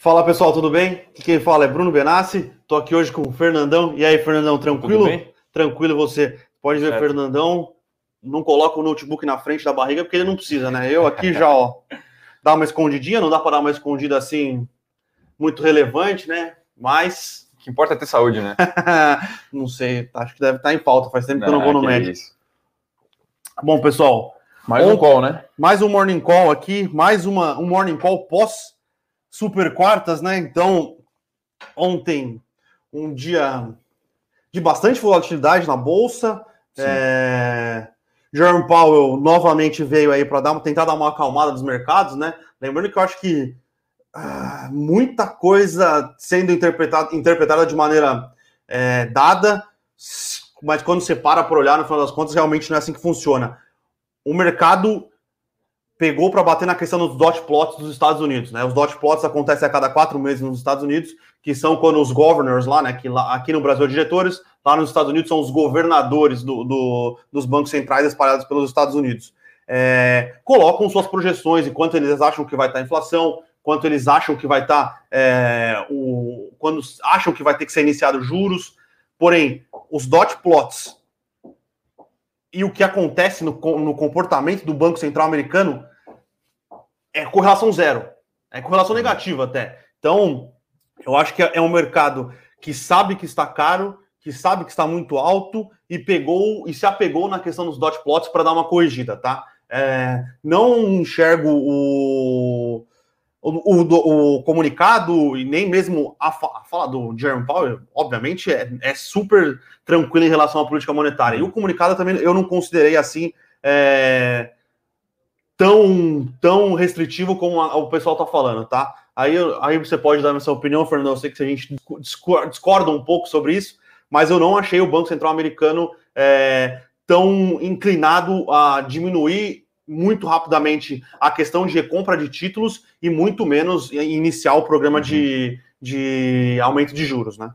Fala pessoal, tudo bem? Aqui quem fala é Bruno Benassi. Tô aqui hoje com o Fernandão. E aí, Fernandão, tranquilo? Tranquilo você. Pode ver, Certo. Fernandão. Não coloca o notebook na frente da barriga porque ele não precisa, né? Eu aqui já, ó, dá uma escondidinha, não dá para dar uma escondida assim muito relevante, né? Mas O que importa é ter saúde, né? não sei, acho que deve estar em falta. Faz tempo que eu não vou no que médico. isso. Bom, pessoal, Mais um Ontem- call, né? mais um morning call aqui, mais uma, um morning call pós super quartas, né? Então, ontem, um dia de bastante volatilidade na bolsa. Sim. É... Jerome Powell novamente veio aí para dar tentar dar uma acalmada dos mercados, né? Lembrando que eu acho que ah, muita coisa sendo interpretada, interpretada de maneira é, dada, mas quando você para para olhar, no final das contas, realmente não é assim que funciona. O mercado pegou para bater na questão dos dot plots dos Estados Unidos, né? Os dot plots acontecem a cada quatro meses nos Estados Unidos, que são quando os governors lá, né? Que lá, aqui no Brasil é diretores, lá nos Estados Unidos são os governadores do, do- dos bancos centrais espalhados pelos Estados Unidos. É, colocam suas projeções e quanto eles acham que vai estar a inflação, quanto eles acham que vai estar é, o quando acham que vai ter que ser iniciado juros. Porém, os dot plots e o que acontece no, no comportamento do Banco Central americano é correlação zero. É correlação negativa até. Então, eu acho que é um mercado que sabe que está caro, que sabe que está muito alto e pegou e se apegou na questão dos dot plots para dar uma corrigida, tá? É, não enxergo o, o, o, o comunicado e nem mesmo a, a fala do Jerome Powell, obviamente, é, é super tranquilo em relação à política monetária. E o comunicado também eu não considerei assim é, tão, tão restritivo como a- o pessoal está falando, tá? Aí, aí você pode dar sua opinião, Fernando. Eu sei que a gente discor- discorda um pouco sobre isso, mas eu não achei o Banco Central americano é, tão inclinado a diminuir muito rapidamente a questão de recompra de títulos e muito menos iniciar o programa de, de aumento de juros, né?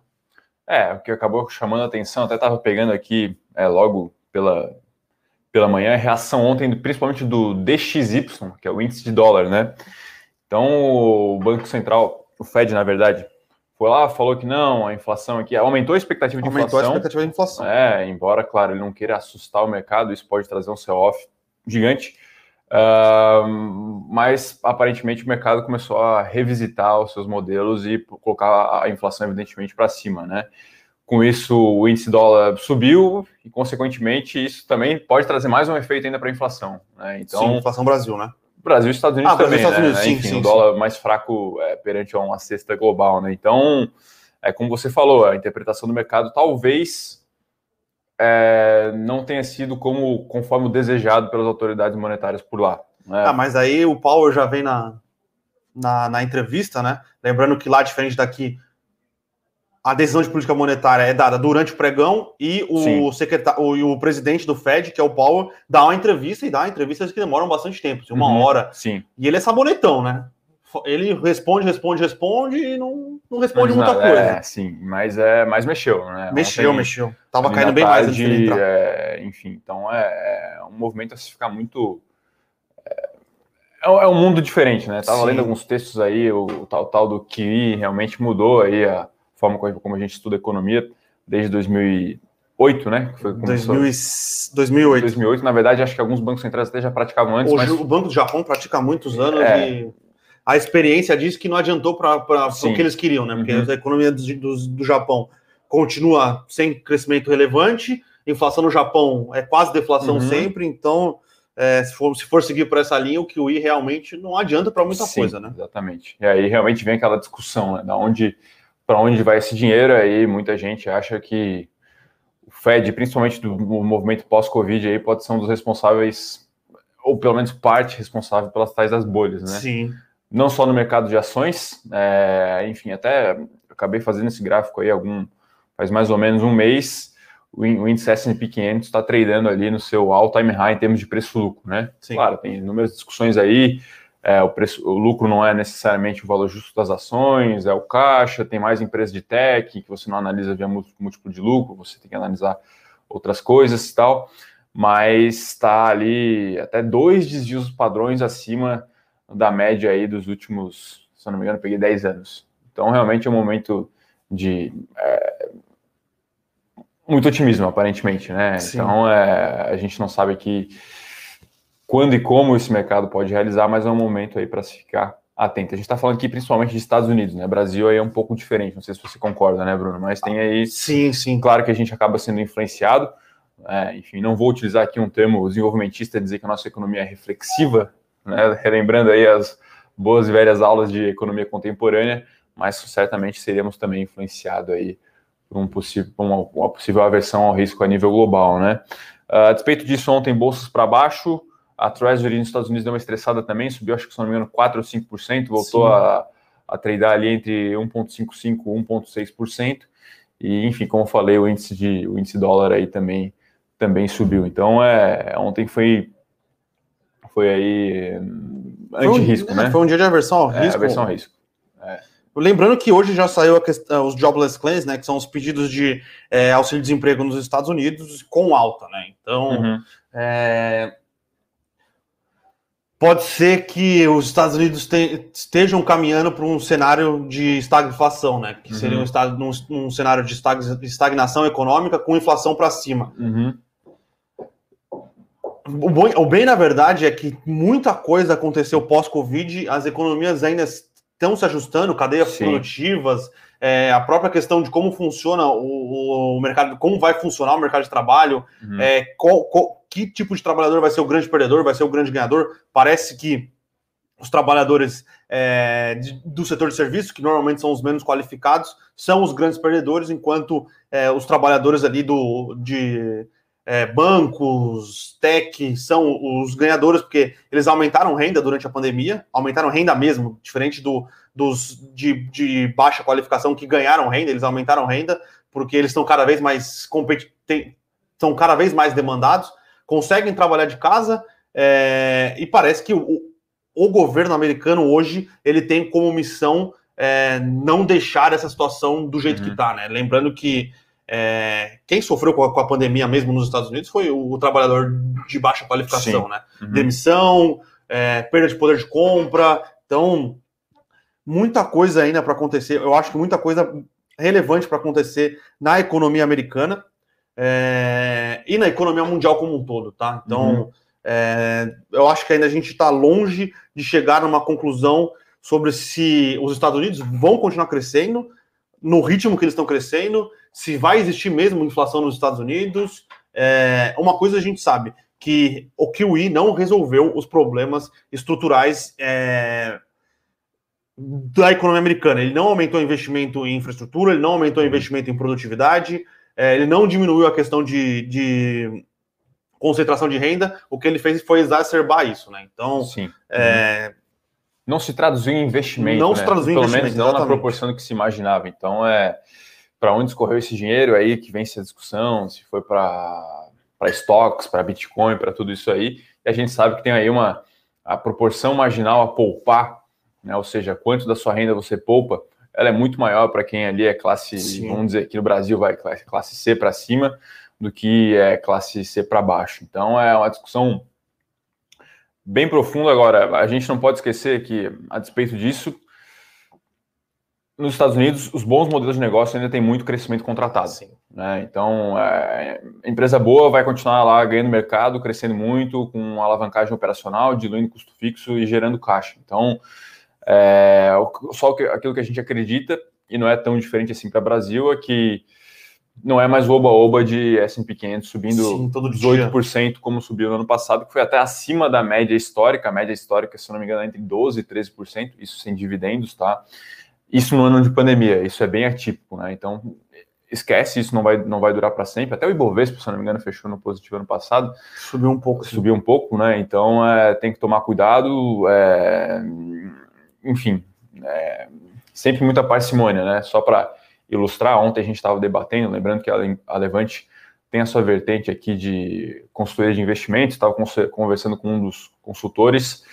É, o que acabou chamando a atenção, até estava pegando aqui é, logo pela, pela manhã, a reação ontem, principalmente do DXY, que é o índice de dólar, né? Então, o Banco Central, o Fed, na verdade, foi lá, falou que não, a inflação aqui aumentou a expectativa de Aumentou a inflação. expectativa de inflação. É, embora, claro, ele não queira assustar o mercado, isso pode trazer um sell-off gigante. Ah, mas aparentemente o mercado começou a revisitar os seus modelos e colocar a inflação, evidentemente, para cima, né? Com isso, o índice dólar subiu e, consequentemente, isso também pode trazer mais um efeito ainda para a inflação. Né? Então, Sim, inflação Brasil, né? Brasil e Estados Unidos Ah, Brasil também, Estados né? Unidos, sim, Enfim, sim, o dólar mais fraco é, perante uma cesta global, né? Então, é como você falou, a interpretação do mercado talvez é, não tenha sido como conforme o desejado pelas autoridades monetárias por lá. Né? Ah, mas aí o Powell já vem na, na, na entrevista, né? Lembrando que lá, diferente daqui, a decisão de política monetária é dada durante o pregão e o, Sim. secretário, o, e o presidente do Fed, que é o Powell, dá uma entrevista e dá entrevistas que demoram bastante tempo, assim, uma Uhum, hora. Sim. E ele é sabonetão, né? Ele responde, responde, responde e não, não responde Mas muita nada, coisa. É, sim, mas, é, mas mexeu, né? mexeu, Ontem, mexeu. Tava caindo bem mais antes tarde, dele entrar. é, enfim, então é, é um movimento a se ficar muito. É, é um mundo diferente, né? Tava Sim. lendo alguns textos aí, o, o tal, tal do QI realmente mudou aí a forma como, a gente estuda economia desde 2008, né? Foi, começou- 2000 e- 2008. 2008, na verdade, acho que alguns bancos centrais até já praticavam antes, Hoje mas o Banco do Japão pratica há muitos anos É. e a experiência diz que não adiantou para o que eles queriam, né? Porque Uhum. a economia do, do, do Japão continua sem crescimento relevante, inflação no Japão é quase deflação Uhum. sempre, então é, se, for, se for seguir por essa linha, o QI realmente não adianta para muita Sim, coisa, né? Exatamente. E aí realmente vem aquela discussão, né? Da onde, para onde vai esse dinheiro? Aí muita gente acha que o Fed, principalmente do movimento pós-Covid, aí pode ser um dos responsáveis, ou pelo menos parte responsável pelas tais das bolhas, né? Sim. Não só no mercado de ações, é, enfim, até acabei fazendo esse gráfico aí algum faz mais ou menos um mês. O índice S&P 500 está tradando ali no seu all-time high em termos de preço-lucro, né? Sim. Claro, tem inúmeras discussões aí. É, o, preço, o lucro não é necessariamente o valor justo das ações, é o caixa. Tem mais empresas de tech que você não analisa via múltiplo de lucro, você tem que analisar outras coisas e tal. Mas está ali até dois desvios padrões acima da média aí dos últimos se eu não me engano, peguei 10 anos. Então, realmente é um momento de é, muito otimismo, aparentemente, né? Sim. Então, é, a gente não sabe que quando e como esse mercado pode realizar, mas é um momento aí para se ficar atento. A gente está falando aqui principalmente de Estados Unidos, né? Brasil aí é um pouco diferente, não sei se você concorda, né, Bruno? Mas tem aí. Sim, sim. Claro que a gente acaba sendo influenciado. É, enfim, não vou utilizar aqui um termo desenvolvimentista dizer que a nossa economia é reflexiva, né? Relembrando aí as boas e velhas aulas de economia contemporânea, mas certamente seríamos também influenciados aí por um possível, uma, uma, possível aversão ao risco a nível global, né? Uh, a despeito disso, ontem bolsas para baixo, a Treasury nos Estados Unidos deu uma estressada também, subiu, acho que se não me engano, 4 ou 5%, voltou a, a tradear ali entre 1,55% e 1,6%. E, enfim, como eu falei, o índice de o índice dólar aí também, também subiu. Então, é, ontem foi, foi aí anti-risco, um, né? Foi um dia de aversão ao risco. É, aversão ao risco. É. Lembrando que hoje já saiu questão, os jobless claims, né, que são os pedidos de é, auxílio-desemprego nos Estados Unidos com alta, né? Então, uhum. é, pode ser que os Estados Unidos te, estejam caminhando para um cenário de estagflação, né? Que uhum. seria um, estado, um, um cenário de estagnação econômica com inflação para cima. Uhum. O, bom, o bem, na verdade, é que muita coisa aconteceu pós-Covid, as economias ainda estão se ajustando, cadeias Sim. produtivas, é, a própria questão de como funciona o, o, mercado, como vai funcionar o mercado de trabalho, uhum. é, que tipo de trabalhador vai ser o grande perdedor, vai ser o grande ganhador. Parece que os trabalhadores é, do setor de serviço, que normalmente são os menos qualificados, são os grandes perdedores, enquanto é, os trabalhadores ali do, de é, bancos, tech, são os ganhadores, porque eles aumentaram renda durante a pandemia, aumentaram renda mesmo, diferente do, dos de, de baixa qualificação que ganharam renda, eles aumentaram renda, porque eles estão cada vez mais competitivos, estão cada vez mais demandados conseguem trabalhar de casa é, e parece que o, o, governo americano hoje ele tem como missão é, não deixar essa situação do jeito uhum. que está, né? Lembrando que é, quem sofreu com a, com a, pandemia mesmo nos Estados Unidos foi o, o trabalhador de baixa qualificação, Sim. né? Uhum. Demissão, é, perda de poder de compra, então muita coisa ainda para acontecer. Eu acho que muita coisa relevante para acontecer na economia americana é, e na economia mundial como um todo, tá? Então, uhum. é, eu acho que ainda a gente está longe de chegar numa conclusão sobre se os Estados Unidos vão continuar crescendo no ritmo que eles estão crescendo, se vai existir mesmo inflação nos Estados Unidos. É, uma coisa a gente sabe, que o QE não resolveu os problemas estruturais é, da economia americana. Ele não aumentou o investimento em infraestrutura, ele não aumentou o investimento em produtividade, é, ele não diminuiu a questão de, de, concentração de renda, o que ele fez foi exacerbar isso, né? Então, Sim. É, não se traduziu em investimento, não né? se traduziu Pelo em investimento, menos não exatamente. na proporção que se imaginava. Então, é para onde escorreu esse dinheiro aí que vem essa discussão, se foi para para estoques, para Bitcoin, para tudo isso aí. E a gente sabe que tem aí uma a proporção marginal a poupar, né? Ou seja, quanto da sua renda você poupa, ela é muito maior para quem ali é classe, Sim. vamos dizer, aqui no Brasil vai classe C para cima do que é classe C para baixo. Então é uma discussão bem profunda. Agora, a gente não pode esquecer que, a despeito disso, nos Estados Unidos, os bons modelos de negócio ainda têm muito crescimento contratado. Né? Então, é, empresa boa vai continuar lá ganhando mercado, crescendo muito, com alavancagem operacional, diluindo custo fixo e gerando caixa. Então, é, só aquilo que a gente acredita, e não é tão diferente assim para o Brasil, é que não é mais oba-oba de S&P 500 subindo Sim, todo 18% dia. como subiu no ano passado, que foi até acima da média histórica, a média histórica, se não me engano, é entre 12% e 13%, isso sem dividendos, tá? Isso no ano de pandemia, isso é bem atípico, né? Então, esquece, isso não vai, não vai durar para sempre. Até o Ibovespa, se não me engano, fechou no positivo ano passado. Subiu um pouco. Subiu um pouco, né? Então, é, tem que tomar cuidado. É, enfim, é, sempre muita parcimônia, né? Só para ilustrar, ontem a gente estava debatendo, lembrando que a Levante tem a sua vertente aqui de consultoria de investimentos, estava conversando com um dos consultores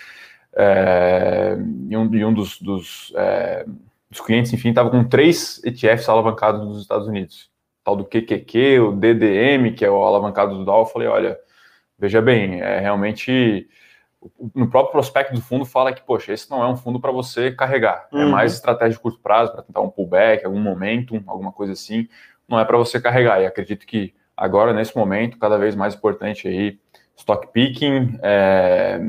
é, e um, e um dos, dos, é, dos, clientes, enfim, estava com três ETFs alavancados nos Estados Unidos, tal do QQQ, o DDM, que é o alavancado do Dow, eu falei, olha, veja bem, é realmente no próprio prospecto do fundo fala que, poxa, esse não é um fundo para você carregar. É uhum. É mais estratégia de curto prazo, para tentar um pullback, algum momentum, alguma coisa assim. Não é para você carregar. E acredito que agora, nesse momento, cada vez mais importante aí, stock picking, é,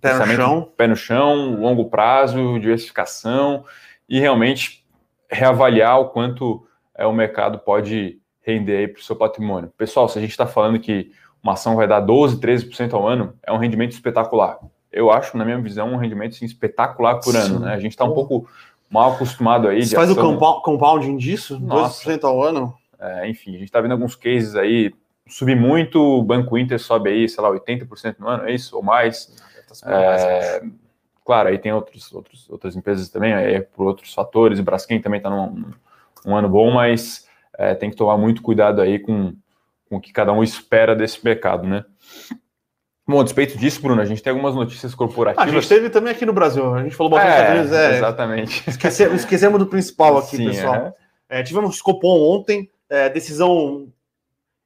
pé, no chão. pé no chão, longo prazo, diversificação e realmente reavaliar o quanto é, o mercado pode render aí para o seu patrimônio. Pessoal, se a gente está falando que uma ação vai dar 12, 13% ao ano, é um rendimento espetacular. Eu acho, na minha visão, um rendimento assim, espetacular por Sim. ano. Né? A gente está um pouco mal acostumado aí. Você faz ação... o compounding disso? Nossa. 12% ao ano? É, enfim, a gente está vendo alguns cases aí, subir muito, o Banco Inter sobe aí, sei lá, 80% no ano, é isso? Ou mais. É, claro, aí tem outros, outros, outras empresas também, aí por outros fatores, o Braskem também está num um ano bom, mas é, tem que tomar muito cuidado aí com com o que cada um espera desse mercado, né? Bom, a despeito disso, Bruno, a gente tem algumas notícias corporativas. A gente teve também aqui no Brasil. A gente falou bastante é, é, Exatamente. Esquecemos, esquecemos do principal aqui, Sim, pessoal. É. É, tivemos Copom ontem, é, decisão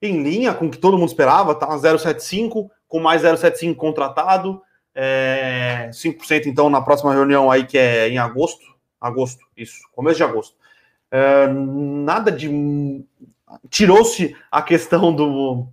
em linha com o que todo mundo esperava, tá? 0,75, com mais 0,75 contratado. É, 5% então na próxima reunião aí, que é em agosto. Agosto, isso, começo de agosto. É, nada de tirou-se a questão do,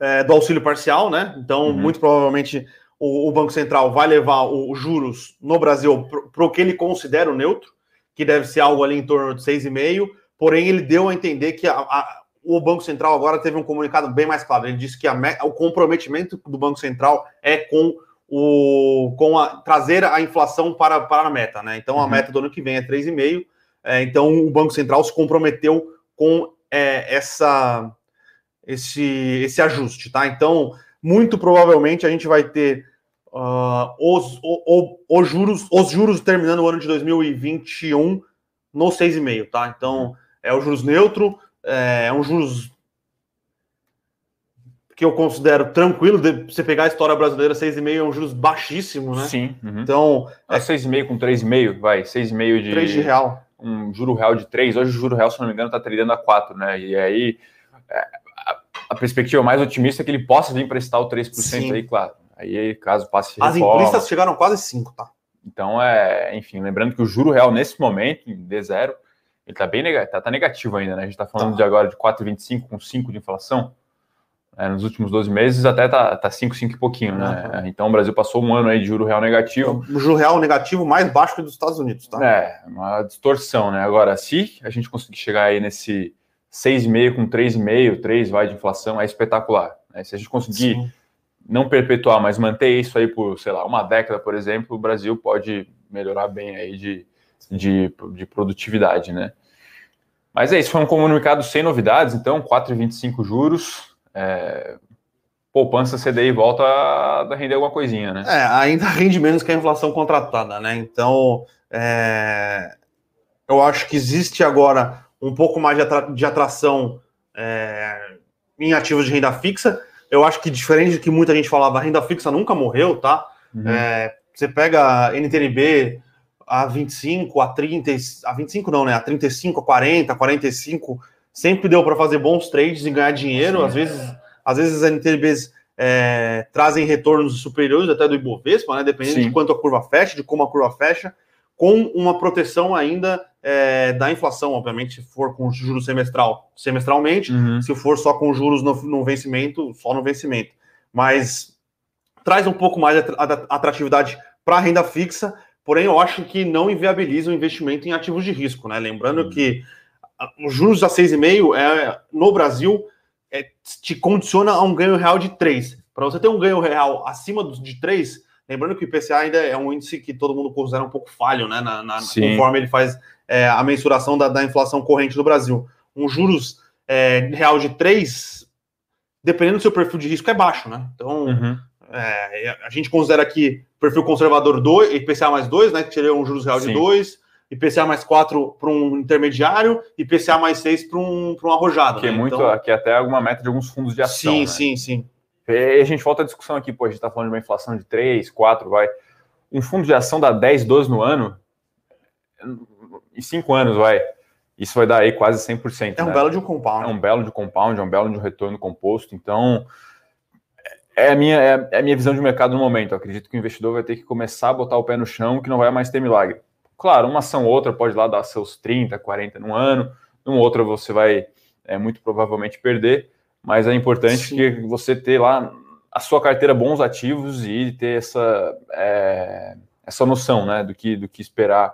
é, do auxílio parcial, né? Então, uhum. muito provavelmente o, o, Banco Central vai levar os juros no Brasil para o que ele considera o neutro, que deve ser algo ali em torno de 6,5, porém ele deu a entender que a, a, o Banco Central agora teve um comunicado bem mais claro. Ele disse que a, o comprometimento do Banco Central é com o com a trazer a inflação para, para a meta, né? Então a uhum. meta do ano que vem é 3,5. É, então o Banco Central se comprometeu com é, essa esse, esse ajuste, tá? Então, muito provavelmente a gente vai ter uh, os, o, o, os, juros, os juros terminando o ano de 2021 no 6,5, tá? Então, é o juros neutro, é, é um juros que eu considero tranquilo, de você pegar a história brasileira, 6,5 é um juros baixíssimo, né? Sim. Uhum. Então. É 6,5 com 3,5, vai, 6,5 de. 3 de real um juro real de 3, hoje o juro real, se não me engano, está tradando a 4, né? E aí é, a, a, perspectiva mais otimista é que ele possa vir prestar o 3% Sim. aí, claro. Aí, caso passe As implistas chegaram quase 5, tá? Então, é, enfim, lembrando que o juro real nesse momento, em D0, ele está bem negativo, tá, tá, negativo ainda, né? A gente está falando tá. de agora de 4,25 com 5 de inflação. É, nos últimos 12 meses até tá, tá 5, 5 e pouquinho, né? Uhum. Então o Brasil passou um ano aí de juro real negativo. O juro real negativo mais baixo que dos Estados Unidos, tá? É, uma distorção, né? Agora, se a gente conseguir chegar aí nesse 6,5 com 3,5, 3 vai de inflação, é espetacular. Né? Se a gente conseguir Sim. não perpetuar, mas manter isso aí por, sei lá, uma década, por exemplo, o Brasil pode melhorar bem aí de, de, de produtividade, né? Mas é isso, foi um comunicado sem novidades, então, 4,25 juros, é, poupança CDI volta a render alguma coisinha, né? É, ainda rende menos que a inflação contratada, né? Então, é, eu acho que existe agora um pouco mais de, atra de atração é, em ativos de renda fixa. Eu acho que diferente do que muita gente falava, a renda fixa nunca morreu, tá? Uhum. É, você pega a NTNB a 25, a 30, a 25 não, né? A 35, a 40, a 45 sempre deu para fazer bons trades e ganhar dinheiro. Sim. Às vezes, às vezes as NTNBs é, trazem retornos superiores até do Ibovespa, né? Dependendo Sim. de quanto a curva fecha, de como a curva fecha, com uma proteção ainda é, da inflação, obviamente, se for com juros semestral, semestralmente, uhum. se for só com juros no, no vencimento, só no vencimento. Mas traz um pouco mais de atratividade para a renda fixa, porém eu acho que não inviabiliza o investimento em ativos de risco, né? Lembrando uhum. que os juros a 6,5 é, no Brasil é, te condiciona a um ganho real de 3. Para você ter um ganho real acima de 3, lembrando que o IPCA ainda é um índice que todo mundo considera um pouco falho, né? Na, na conforme ele faz é, a mensuração da, da, inflação corrente do Brasil. Um juros é, real de 3, dependendo do seu perfil de risco, é baixo, né? Então, uhum. É, a gente considera aqui perfil conservador 2, IPCA mais 2, né? Que seria um juros real Sim. de 2 IPCA mais 4 para um intermediário, IPCA mais 6 para um, um arrojado. Que é né? é muito, então, que é até alguma meta de alguns fundos de ação. Sim, né? sim, sim. E a gente volta à discussão aqui, pô, a gente está falando de uma inflação de 3, 4, vai. Um fundo de ação dá 10, 12 no ano, em 5 anos, vai. Isso vai dar aí quase 100%. É um né? belo de um compound. É um belo de compound, é um belo de um retorno composto. Então, é a minha, é, é a minha visão de mercado no momento. Eu acredito que o investidor vai ter que começar a botar o pé no chão, que não vai mais ter milagre. Claro, uma ação ou outra pode lá dar seus 30, 40 no ano, numa outra você vai é, muito provavelmente perder, mas é importante Sim. que você ter lá a sua carteira bons ativos e ter essa, é, essa noção né, do, que, do que esperar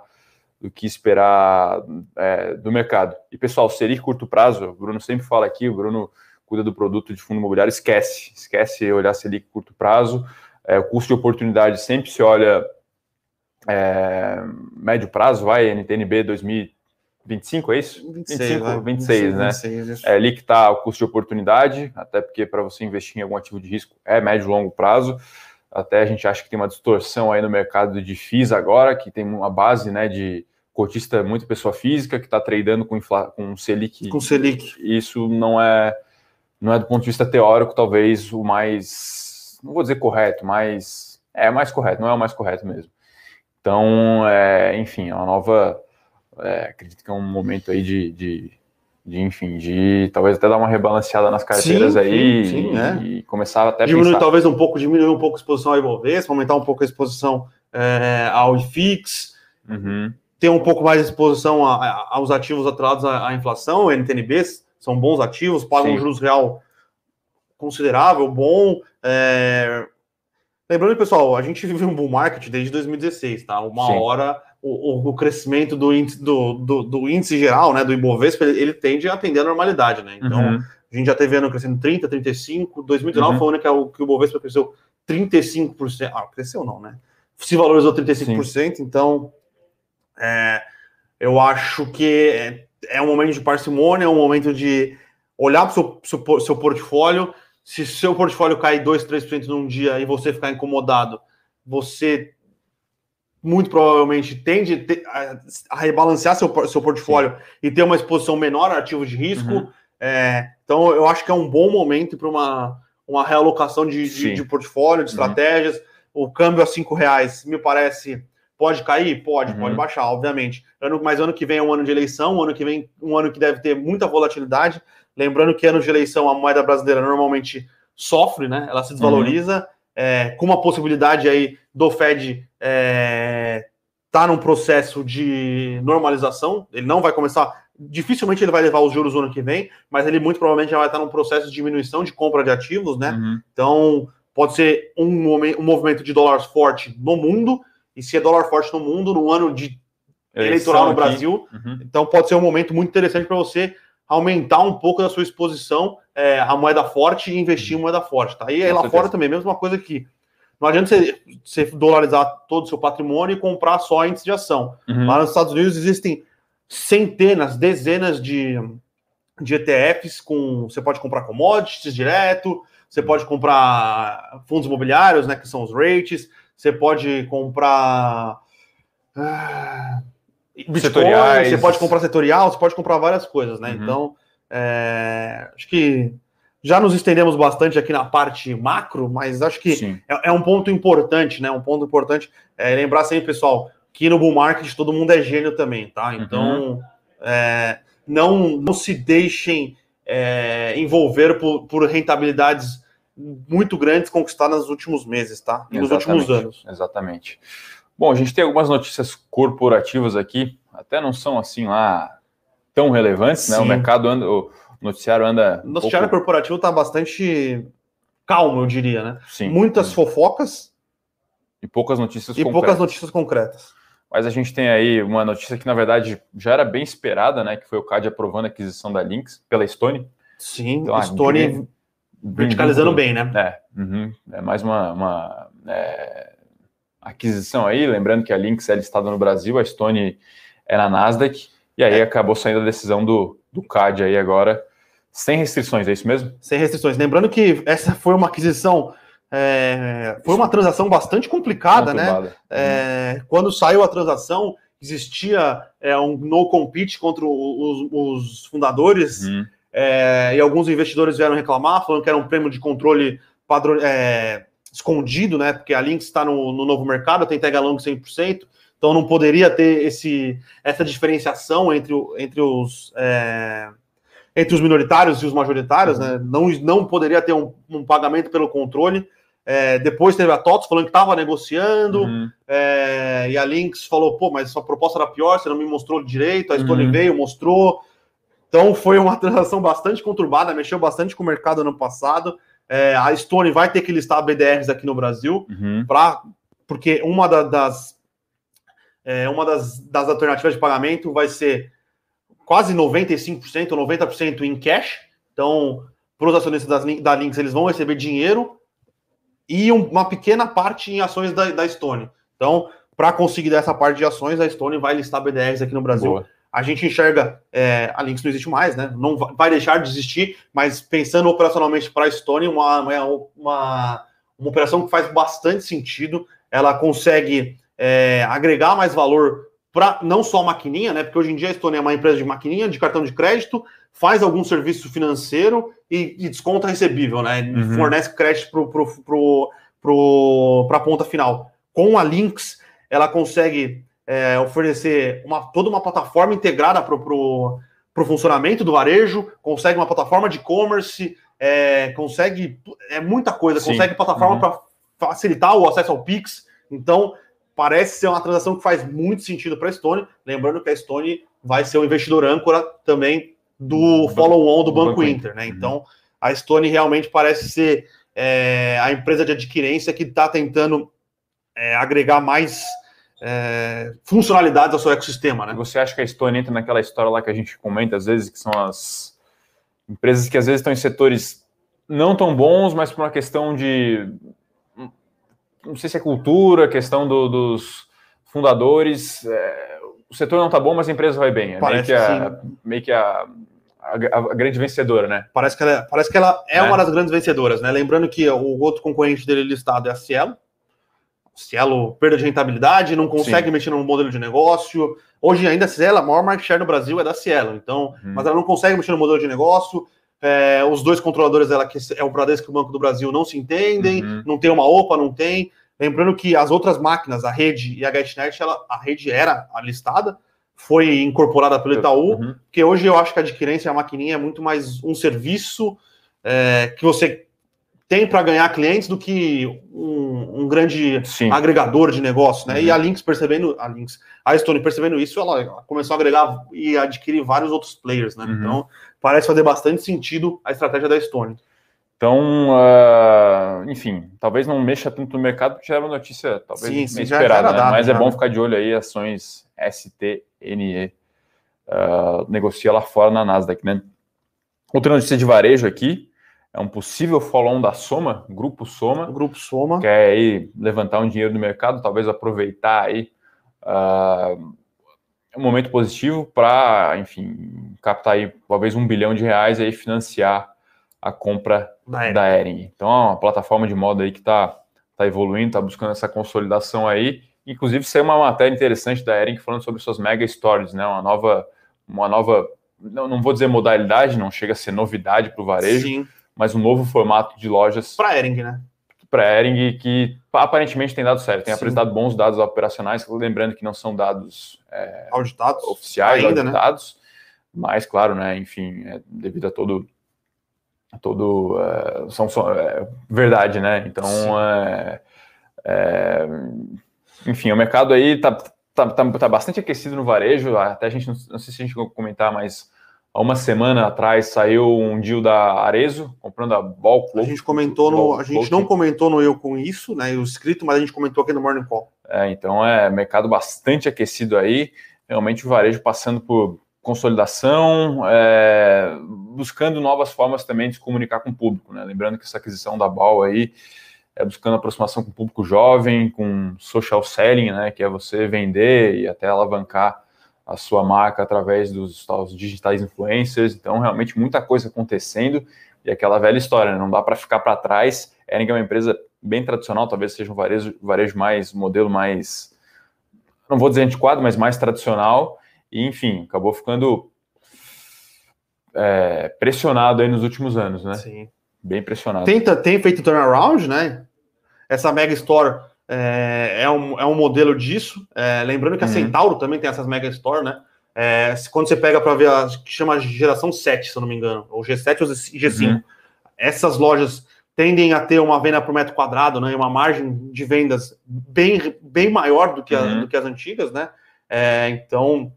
do que esperar é, do mercado. E pessoal, Selic curto prazo, o Bruno sempre fala aqui, o Bruno cuida do produto de fundo imobiliário, esquece, esquece olhar Selic curto prazo, é, o custo de oportunidade sempre se olha é, médio prazo, vai, NTNB 2025, é isso? 26, 25, vai, 26, 26 né? 26, é ali que está o custo de oportunidade, até porque para você investir em algum ativo de risco é médio e longo prazo, até a gente acha que tem uma distorção aí no mercado de FIIs agora, que tem uma base né, de cotista muito pessoa física, que está tradando com, infla, com Selic. Com Selic. Isso não é não é do ponto de vista teórico, talvez o mais, não vou dizer correto, mas é mais correto, não é o mais correto mesmo. Então, é, enfim, é uma nova, é, acredito que é um momento aí de, de, de, enfim, de talvez até dar uma rebalanceada nas carteiras sim, aí sim, sim, e, é. e, começar até diminuir pensar... talvez um pouco, diminuir um pouco a exposição ao Ibovespa, aumentar um pouco a exposição é, ao IFIX, uhum. ter um pouco mais de exposição a, a, aos ativos atrelados à, à inflação, NTNBs, são bons ativos, pagam um juros real considerável, bom. É... Lembrando, pessoal, a gente vive um bull market desde 2016, tá? Uma Sim. hora o, o, crescimento do índice, do, do, do, índice geral, né, do Ibovespa, ele, ele, tende a atender a normalidade, né? Então, uhum. a gente já teve ano crescendo 30, 35, 2019 uhum. foi o ano que, o, que o Ibovespa cresceu 35%. Ah, cresceu não, né? Se valorizou 35%, Sim. então é, eu acho que é, é um momento de parcimônia, é um momento de olhar para o seu, seu, seu, portfólio. Se seu portfólio cair 2, 3% num dia e você ficar incomodado, você muito provavelmente tende a, rebalancear seu, seu portfólio Sim. e ter uma exposição menor a ativos de risco. Uhum. É, então, eu acho que é um bom momento para uma, uma realocação de, de, de portfólio, de uhum. estratégias. O câmbio a cinco reais me parece Pode cair? Pode, uhum. pode baixar, obviamente. Ano, mas ano que vem é um ano de eleição, um ano que vem um ano que deve ter muita volatilidade. Lembrando que ano de eleição a moeda brasileira normalmente sofre, né? Ela se desvaloriza, uhum. é, com uma possibilidade aí do Fed é, tá num processo de normalização. Ele não vai começar, dificilmente ele vai levar os juros no ano que vem, mas ele muito provavelmente já vai estar num processo de diminuição de compra de ativos, né? Uhum. Então pode ser um, um movimento de dólares forte no mundo e se é dólar forte no mundo, no ano de eleitoral no Brasil. Uhum. Então pode ser um momento muito interessante para você aumentar um pouco da sua exposição é, à moeda forte e investir em moeda forte. Tá? E aí, lá certeza. fora também, mesma coisa que não adianta você, você, dolarizar todo o seu patrimônio e comprar só índice de ação. Uhum. Lá nos Estados Unidos existem centenas, dezenas de, de ETFs com. Você pode comprar commodities direto, você pode comprar fundos imobiliários, né? Que são os rates, você pode comprar. Ah, Bitcoin, Setoriais. você pode comprar setorial, você pode comprar várias coisas, né? Uhum. Então, é, acho que já nos estendemos bastante aqui na parte macro, mas acho que é, é, um ponto importante, né? Um ponto importante é lembrar sempre, pessoal, que no bull market todo mundo é gênio também, tá? Então, uhum. é, não, não se deixem é, envolver por, por rentabilidades muito grandes conquistadas nos últimos meses, tá? E nos últimos anos. Exatamente. Bom, a gente tem algumas notícias corporativas aqui, até não são assim lá tão relevantes, Sim. né? O mercado anda, o noticiário anda. O noticiário pouco... corporativo está bastante calmo, eu diria, né? Sim. Muitas fofocas. E poucas notícias e concretas. poucas notícias concretas. Mas a gente tem aí uma notícia que, na verdade, já era bem esperada, né? Que foi o CAD aprovando a aquisição da Lynx pela Stone. Sim, então, a Stone Verticalizando bem, né? É, uhum, é mais uma, uma é, aquisição aí. Lembrando que a Lynx é listada no Brasil, a Stone é na Nasdaq, e aí é. acabou saindo a decisão do, do CAD aí agora, sem restrições, é isso mesmo? Sem restrições. Lembrando que essa foi uma aquisição. É, foi uma transação bastante complicada, né? Uhum. É, quando saiu a transação, existia é, um no compete contra os, os fundadores. Uhum é, e alguns investidores vieram reclamar, falando que era um prêmio de controle é, escondido, né? Porque a Lynx está no, no, novo mercado, tem tag along 100%, então não poderia ter esse, essa diferenciação entre, entre os. É, entre os minoritários e os majoritários, né? Não, não poderia ter um, um pagamento pelo controle. É, depois teve a TOTS falando que estava negociando, uhum. é, e a Lynx falou: pô, mas sua proposta era pior, você não me mostrou direito. A Stone uhum. veio, mostrou. Então foi uma transação bastante conturbada, mexeu bastante com o mercado ano passado. É, a Stone vai ter que listar BDRs aqui no Brasil, uhum. Pra, porque uma da, das, é, uma das, das alternativas de pagamento vai ser quase 95% ou 90% em cash. Então, para os acionistas das, da Lynx, eles vão receber dinheiro e uma pequena parte em ações da, da Stone. Então, para conseguir dessa parte de ações, a Stone vai listar BDRs aqui no Brasil. Boa. A gente enxerga, é, a Lynx não existe mais, né? Não vai deixar de existir, mas pensando operacionalmente para a Stone, uma, uma, uma, operação que faz bastante sentido. Ela consegue é, agregar mais valor para não só a maquininha, né? Porque hoje em dia a Stone é uma empresa de maquininha, de cartão de crédito, faz algum serviço financeiro e, e desconta recebível, né? Uhum. Fornece crédito para pro, pro, pro, a ponta final. Com a Lynx, ela consegue é, oferecer uma, toda uma plataforma integrada para o funcionamento do varejo, consegue uma plataforma de e-commerce, é, consegue é muita coisa, Sim. consegue plataforma uhum. para facilitar o acesso ao Pix. Então, parece ser uma transação que faz muito sentido para a Stone. Lembrando que a Stone vai ser o investidor âncora também do follow-on do Banco, Banco Inter, né? Uhum. Então, a Stone realmente parece ser é, a empresa de adquirência que está tentando é, agregar mais é, funcionalidades ao seu ecossistema, né? Você acha que a Stone entra naquela história lá que a gente comenta às vezes, que são as empresas que às vezes estão em setores não tão bons, mas por uma questão de não sei se é cultura, questão do, dos fundadores, é, o setor não está bom, mas a empresa vai bem. É meio que, a, meio que a, a, a, grande vencedora, né? Parece que ela, parece que ela é, é, uma das grandes vencedoras, né? Lembrando que o outro concorrente dele listado é a Cielo. Cielo, perda de rentabilidade, não consegue Sim. mexer no modelo de negócio. Hoje ainda a Cielo, a maior market share no Brasil é da Cielo, então, hum. mas ela não consegue mexer no modelo de negócio. É, os dois controladores dela, que é o Bradesco e o Banco do Brasil, não se entendem, uhum. não tem uma OPA, não tem. Lembrando que as outras máquinas, a rede e a GetNet, ela, a rede era listada, foi incorporada pelo Itaú, uhum. porque hoje eu acho que a adquirência, a maquininha é muito mais um serviço é, que você tem para ganhar clientes do que um, um grande Sim. agregador de negócio, né? Uhum. E a Lynx percebendo, a Lynx, a Stone percebendo isso, ela, ela começou a agregar e adquirir vários outros players, né? Uhum. Então, parece fazer bastante sentido a estratégia da Stone. Então, uh, enfim, talvez não mexa tanto no mercado, porque já era uma notícia talvez sim, sim, esperada, né? mas é bom ficar de olho aí, ações STNE, uh, ah, negocia lá fora na Nasdaq, né? Outra notícia de varejo aqui, é um possível follow-on da Soma, Grupo Soma. Grupo Soma. Quer aí levantar um dinheiro no mercado, talvez aproveitar aí uh, um momento positivo para, enfim, captar aí talvez um bilhão de reais e aí financiar a compra da, da Ering. Então, é uma plataforma de moda aí que está tá evoluindo, está buscando essa consolidação aí. Inclusive, saiu uma matéria interessante da Ering falando sobre suas mega stories, né? Uma nova, uma nova, não, não vou dizer modalidade, não chega a ser novidade para o varejo, Sim. Mas um novo formato de lojas. Para a Ering, né? Para a Ering, que aparentemente tem dado certo, tem Sim. apresentado bons dados operacionais, lembrando que não são dados é, auditados oficiais, ainda, né? auditados, né? mas claro, né? Enfim, é, devido a todo todo uh, são, são é, verdade, né? Então, é, é, enfim, o mercado aí tá, tá, tá, tá, bastante aquecido no varejo. Até a gente não, não, sei se a gente vai comentar, mas há uma semana atrás saiu um deal da Arezo comprando a Ball A gente comentou no, a gente não comentou no eu com isso, né? O escrito, mas a gente comentou aqui no Morning Call. É, então é mercado bastante aquecido aí. Realmente o varejo passando por consolidação, é, buscando novas formas também de se comunicar com o público, né? Lembrando que essa aquisição da BAL aí é buscando aproximação com o público jovem, com social selling, né? Que é você vender e até alavancar a sua marca através dos, dos digitais influencers. Então, realmente muita coisa acontecendo e aquela velha história, né? não dá para ficar para trás. Ering é uma empresa bem tradicional, talvez seja um varejo, varejo mais modelo mais, não vou dizer antiquado, mas mais tradicional e, enfim, acabou ficando é, pressionado aí nos últimos anos, né? Sim. Bem pressionado. Tem, tem feito turnaround, né? Essa Mega Store é, é, um, é um modelo disso. É, lembrando que a uhum. Centauro também tem essas Mega Store, né? É, quando você pega para ver a que chama geração 7, se eu não me engano, ou G7 ou G5, uhum. essas lojas tendem a ter uma venda por metro quadrado, né, uma margem de vendas bem, bem maior do que, a, uhum. do que as antigas, né? É, então,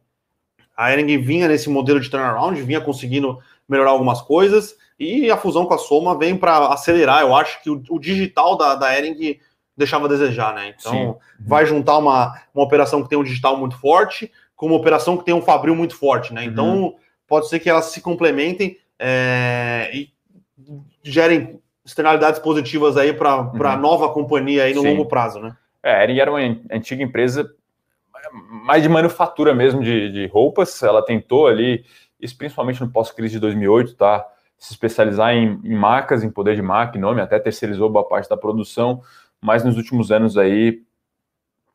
a Ering vinha nesse modelo de turnaround, vinha conseguindo melhorar algumas coisas, e a fusão com a Soma vem para acelerar. Eu acho que o, o, digital da, da Ering deixava a desejar, né? Então, Sim. vai juntar uma, uma operação que tem um digital muito forte com uma operação que tem um Fabril muito forte, né? Então, uhum. pode ser que elas se complementem é, e gerem externalidades positivas aí para uhum. a nova companhia aí no Sim. longo prazo, né? É, Ering era uma antiga empresa mais de manufatura mesmo de, de roupas. Ela tentou ali, isso principalmente no pós-crise de 2008, tá? Se especializar em, em marcas, em poder de marca, em nome, até terceirizou boa parte da produção, mas nos últimos anos aí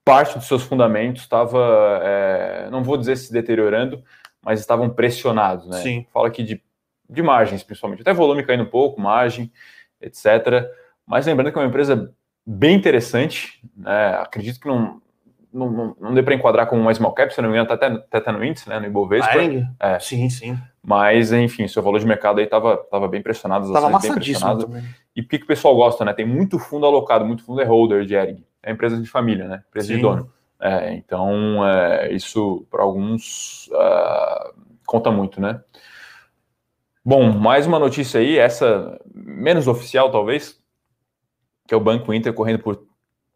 parte dos seus fundamentos estava, é, não vou dizer se deteriorando, mas estavam pressionados, né? Sim. Fala aqui de, de margens, principalmente, até volume caindo um pouco, margem, etc. Mas lembrando que é uma empresa bem interessante, né? acredito que não, não, não, não dê para enquadrar como uma small cap, se não me engano, está até, até no índice, né, no Ibovespa. É. Sim, sim. Mas, enfim, seu valor de mercado aí estava tava bem pressionado. Estava amassadíssimo também. E por que, que o pessoal gosta, né? Tem muito fundo alocado, muito fundo é holder de Ering é empresa de família, né? Empresa Sim. de dono. É, então, é, isso para alguns uh, conta muito, né? Bom, mais uma notícia aí, essa menos oficial talvez, que é o Banco Inter correndo por,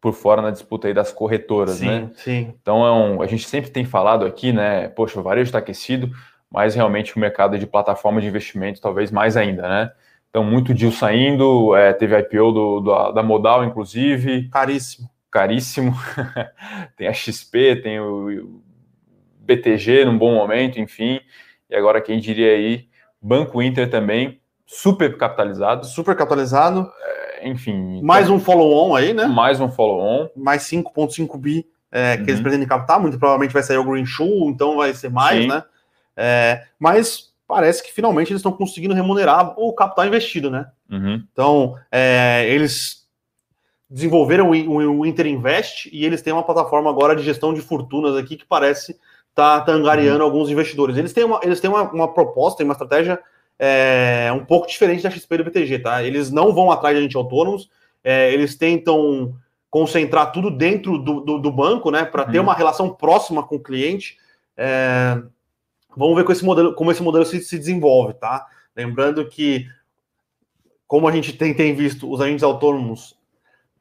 por fora na disputa aí das corretoras, sim, né? Sim. Então, é um, a gente sempre tem falado aqui, né? Poxa, o varejo está aquecido, mas realmente o mercado de plataforma de investimento talvez mais ainda, né? Então, muito deal saindo, é, teve IPO do, do, da Modal, inclusive. Caríssimo caríssimo. tem a XP, tem o BTG num bom momento, enfim. E agora quem diria aí, Banco Inter também, super capitalizado. Super capitalizado. É, enfim. Mais então, um follow-on aí, né? Mais um follow-on. Mais 5,5 bi é, que uhum. eles pretendem captar. Muito provavelmente vai sair o Green Shoe, então vai ser mais, Sim. né? É, mas parece que finalmente eles estão conseguindo remunerar o capital investido, né? Uhum. Então, é, eles desenvolveram o, Inter Invest e eles têm uma plataforma agora de gestão de fortunas aqui que parece estar tá angariando uhum. alguns investidores. Eles têm uma, eles têm uma, uma proposta, uma estratégia é, um pouco diferente da XP e do BTG, tá? Eles não vão atrás de agentes autônomos, é, eles tentam concentrar tudo dentro do, do, do banco, né, para uhum. ter uma relação próxima com o cliente. É, vamos ver com esse modelo, como esse modelo se, se desenvolve, tá? Lembrando que, como a gente tem, tem visto, os agentes autônomos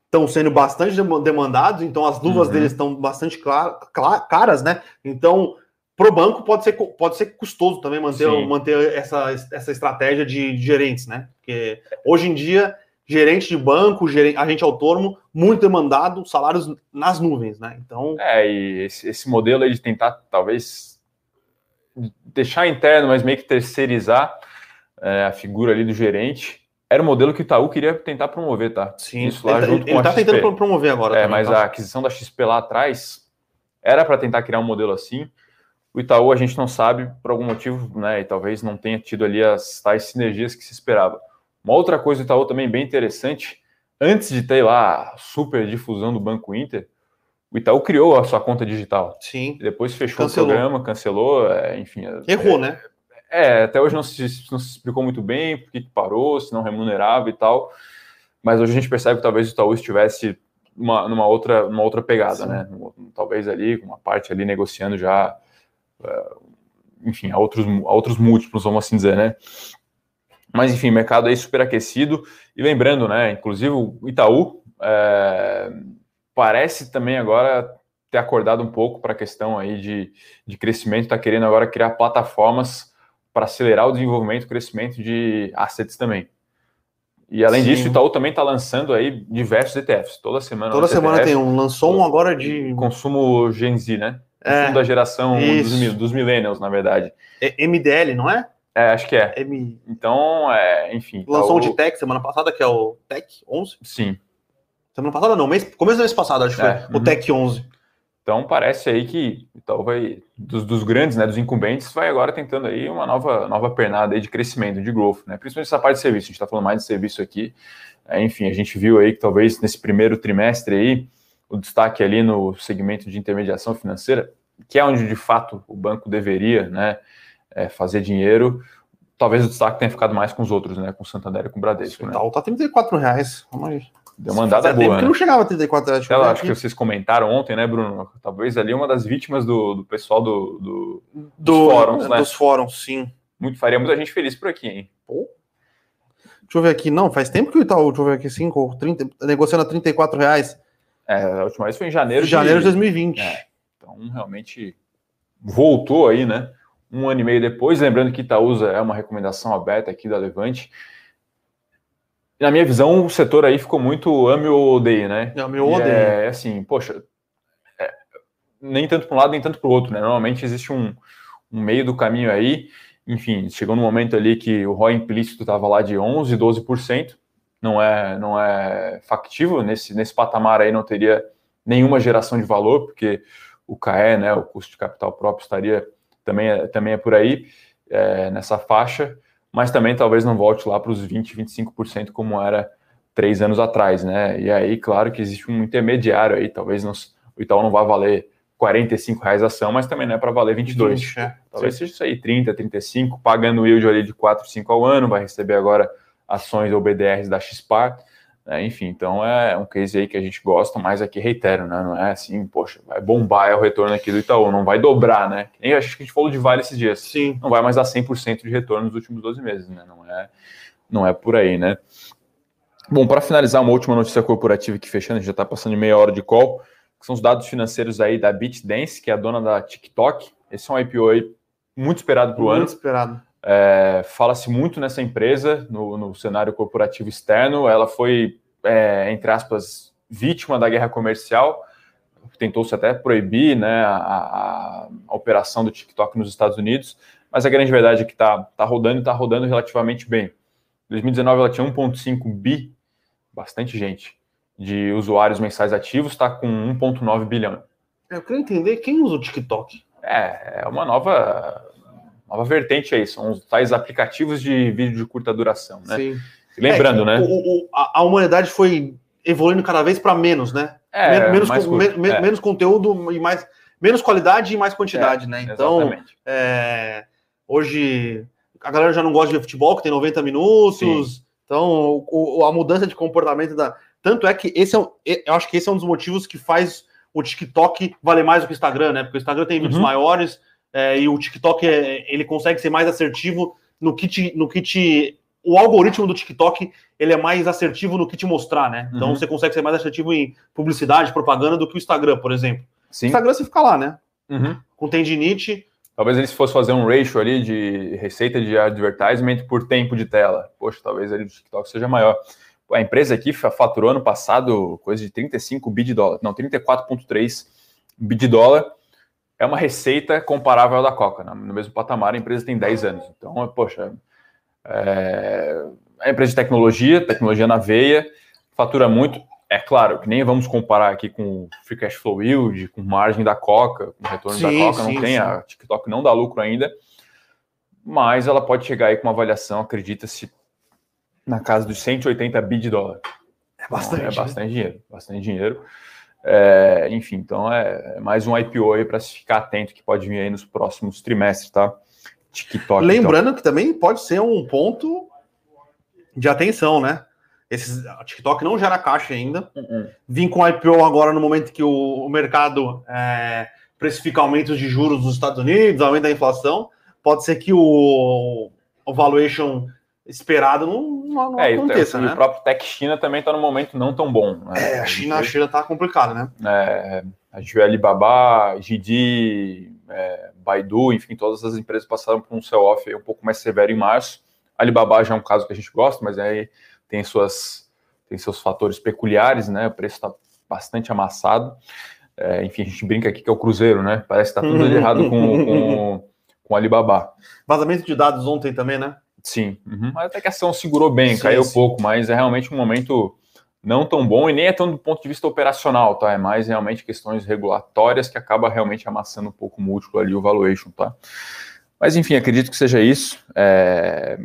estão sendo bastante demandados, então as luvas uhum. deles estão bastante caras, né? Então, para o banco pode ser, pode ser custoso também manter, manter essa, essa estratégia de, de, gerentes, né? Porque hoje em dia, gerente de banco, gerente, agente autônomo, muito demandado, salários nas nuvens, né? Então. É, e esse, esse modelo aí de tentar, talvez, deixar interno, mas meio que terceirizar é, a figura ali do gerente era o modelo que o Itaú queria tentar promover, tá? Sim, Isso lá ele, tá- junto ele, com ele tá tentando promover agora. É, também, mas tá? a aquisição da XP lá atrás era para tentar criar um modelo assim. O Itaú a gente não sabe por algum motivo, né? E talvez não tenha tido ali as tais sinergias que se esperava. Uma outra coisa do Itaú também bem interessante, antes de ter lá a super difusão do Banco Inter, o Itaú criou a sua conta digital. Sim. Depois fechou cancelou. o programa, cancelou, é, enfim. Errou, é, né? É, até hoje não se, não se explicou muito bem por que parou, se não remunerava e tal. Mas hoje a gente percebe que talvez o Itaú estivesse uma, numa, outra, numa outra pegada, Sim. né? Talvez ali, uma parte ali negociando já, é, enfim, a outros, a outros múltiplos, vamos assim dizer, né? Mas enfim, mercado aí super aquecido. E lembrando, né? Inclusive o Itaú é, parece também agora ter acordado um pouco para a questão aí de, de crescimento, está querendo agora criar plataformas para acelerar o desenvolvimento e crescimento de assets também. E além Sim. disso, o Itaú também está lançando aí diversos ETFs. Toda semana. Toda semana ETF, tem um. Lançou um agora de. Consumo Gen Z, né? Consumo é, da geração dos, dos, millennials, na verdade. É MDL, não é? É, acho que é. M... Então, é, enfim. Lançou um de Tech semana passada, que é o Tech 11? Sim. Semana passada não, mês, começo do mês passado, acho que é, foi. Uhum. O Tech 11. Então parece aí que então vai dos, dos, grandes, né, dos incumbentes, vai agora tentando aí uma nova nova pernada aí de crescimento, de growth, né? Principalmente essa parte de serviço. A gente está falando mais de serviço aqui. É, enfim, a gente viu aí que talvez nesse primeiro trimestre aí o destaque ali no segmento de intermediação financeira que é onde de fato o banco deveria né, é, fazer dinheiro, talvez o destaque tenha ficado mais com os outros, né? Com o Santander e com o Bradesco. Né? Tá, tá 34 reais. Vamos aí. Deu uma andada boa. Né? não chegava a 34 reais. Eu acho que vocês comentaram ontem, né, Bruno? Talvez ali uma das vítimas do, do pessoal do, do, do, dos fóruns, né? Dos fóruns, sim. Muito, faria muita gente feliz por aqui, hein? Pô. Deixa eu ver aqui. Não, faz tempo que o Itaú, deixa eu ver aqui, 5, 30, negociando a 34 reais. É, a última vez foi em janeiro de, janeiro de 2020. É, então, realmente voltou aí, né? Um ano e meio depois. Lembrando que Itaúsa é uma recomendação aberta aqui da Levante na minha visão, o setor aí ficou muito ame ou odeie, né? Ame ou odeie. É assim, poxa, é, nem tanto para um lado, nem tanto para o outro, né? Normalmente existe um, um, meio do caminho aí. Enfim, chegou no momento ali que o ROI implícito estava lá de 11%, 12%. Não é, não é factível. Nesse, nesse patamar aí não teria nenhuma geração de valor, porque o CAE, né, o custo de capital próprio, estaria também, é, também é por aí, é, nessa faixa mas também talvez não volte lá para os 20, 25% como era três anos atrás, né? E aí, claro que existe um intermediário aí, talvez nos, o Itaú não vá valer 45 reais a ação, mas também não é para valer 22. 20, é. Talvez Sim. seja isso aí, 30, 35, pagando o yield ali de 4, 5 ao ano, vai receber agora ações ou BDRs da XPAR. Né? Enfim, então é um case aí que a gente gosta, mas aqui reitero, né? Não é assim, poxa, vai bombar é o retorno aqui do Itaú, não vai dobrar, né? Nem acho que a gente falou de Vale esses dias. Sim. Não vai mais dar 100% de retorno nos últimos 12 meses, né? Não é, não é por aí, né? Bom, para finalizar, uma última notícia corporativa aqui fechando, a gente já está passando meia hora de call, que são os dados financeiros aí da BitDance, que é a dona da TikTok. Esse é um IPO aí muito esperado para o ano. Muito esperado. É, Fala-se muito nessa empresa no, no, cenário corporativo externo. Ela foi, é, entre aspas, vítima da guerra comercial. Tentou-se até proibir né, a, a, operação do TikTok nos Estados Unidos, mas a grande verdade é que está tá rodando e está rodando relativamente bem. Em 2019 ela tinha 1,5 bi, bastante gente, de usuários mensais ativos, está com 1,9 bilhão. Eu queria entender quem usa o TikTok. É, é uma nova nova vertente aí, são os tais aplicativos de vídeo de curta duração, né? Sim. Lembrando, é, né? O, o, a, a, humanidade foi evoluindo cada vez para menos, né? É, menos, curto, me, é. menos conteúdo e mais menos qualidade e mais quantidade, é, né? Então, é, hoje a galera já não gosta de futebol, que tem 90 minutos. Sim. Então, o, a mudança de comportamento da. Tanto é que esse é, eu acho que esse é um dos motivos que faz o TikTok valer mais do que o Instagram, né? Porque o Instagram tem vídeos uhum. maiores, é, e o TikTok é, ele consegue ser mais assertivo no que te, no que te o algoritmo do TikTok ele é mais assertivo no que te mostrar, né? Então uhum. você consegue ser mais assertivo em publicidade, propaganda do que o Instagram, por exemplo. Sim. Instagram você fica lá, né? Uhum. Com tendinite. Talvez eles fossem fazer um ratio ali de receita de advertisement por tempo de tela. Poxa, talvez ali o TikTok seja maior. A empresa aqui faturou ano passado coisa de 35 bi de dólar. Não, 34,3 bi de dólar é uma receita comparável à da Coca. Né? No mesmo patamar, a empresa tem 10 anos. Então, poxa, é, é empresa de tecnologia, tecnologia na veia, fatura muito. É claro que nem vamos comparar aqui com Free Cash Flow Yield, com margem da Coca, com retorno sim, da Coca, sim, não tem, sim. a TikTok não dá lucro ainda, mas ela pode chegar aí com uma avaliação, acredita-se, na casa dos 180 bi de dólar. É bastante. Então, é bastante né? dinheiro, bastante dinheiro. É, enfim, então é, é mais um IPO aí para se ficar atento que pode vir aí nos próximos trimestres, tá? TikTok. Lembrando então. que também pode ser um ponto de atenção, né? Esse TikTok não gera caixa ainda. Uhum. Vim com IPO agora no momento que o, o mercado é, precifica aumentos de juros nos Estados Unidos, aumento da inflação. Pode ser que o, o valuation esperado não, não, é, aconteça, e, né? o próprio Tech China também está no momento não tão bom. Né? É, a China, a China está complicada, né? É, a gente vê Alibaba, Didi, é, Baidu, enfim, todas as empresas passaram por um sell-off um pouco mais severo em março. Alibaba já é um caso que a gente gosta, mas aí tem suas tem seus fatores peculiares, né? O preço está bastante amassado. É, enfim, a gente brinca aqui que é o Cruzeiro, né? Parece que está tudo errado com, com, com Alibaba. Vazamento de dados ontem também, né? Sim, uhum. mas até que a ação segurou bem, sim, caiu sim. pouco, mas é realmente um momento não tão bom e nem é tão do ponto de vista operacional, tá? É mais realmente questões regulatórias que acaba realmente amassando um pouco o múltiplo ali, o valuation, tá? Mas enfim, acredito que seja isso. É...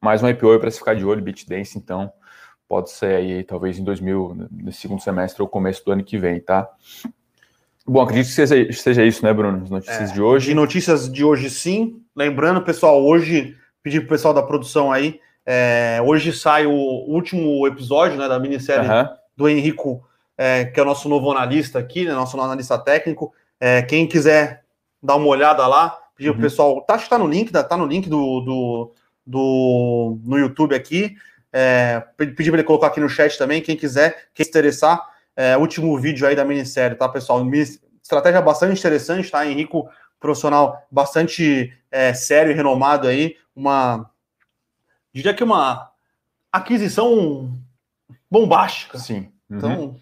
Mais um IPO para se ficar de olho, BitDance, então pode ser aí talvez em 2000, no segundo semestre ou começo do ano que vem, tá? Bom, acredito que seja, seja isso, né, Bruno? As notícias é, de hoje. De notícias de hoje, sim. Lembrando, pessoal, hoje, pedir pro pessoal da produção aí, é, hoje sai o último episódio né, da minissérie uhum. do Henrico, é, que é o nosso novo analista aqui, né, nosso analista técnico. É, quem quiser dar uma olhada lá, pedir uhum. pro pessoal. Tá, acho que tá no link, tá no link do, do, do no YouTube aqui. É, pedir para ele colocar aqui no chat também, quem quiser, quem se interessar, é, último vídeo aí da minissérie, tá, pessoal? Estratégia bastante interessante, tá? Henrico, profissional bastante é, sério e renomado aí, uma. Diria que uma aquisição bombástica. Sim. Uhum. Então.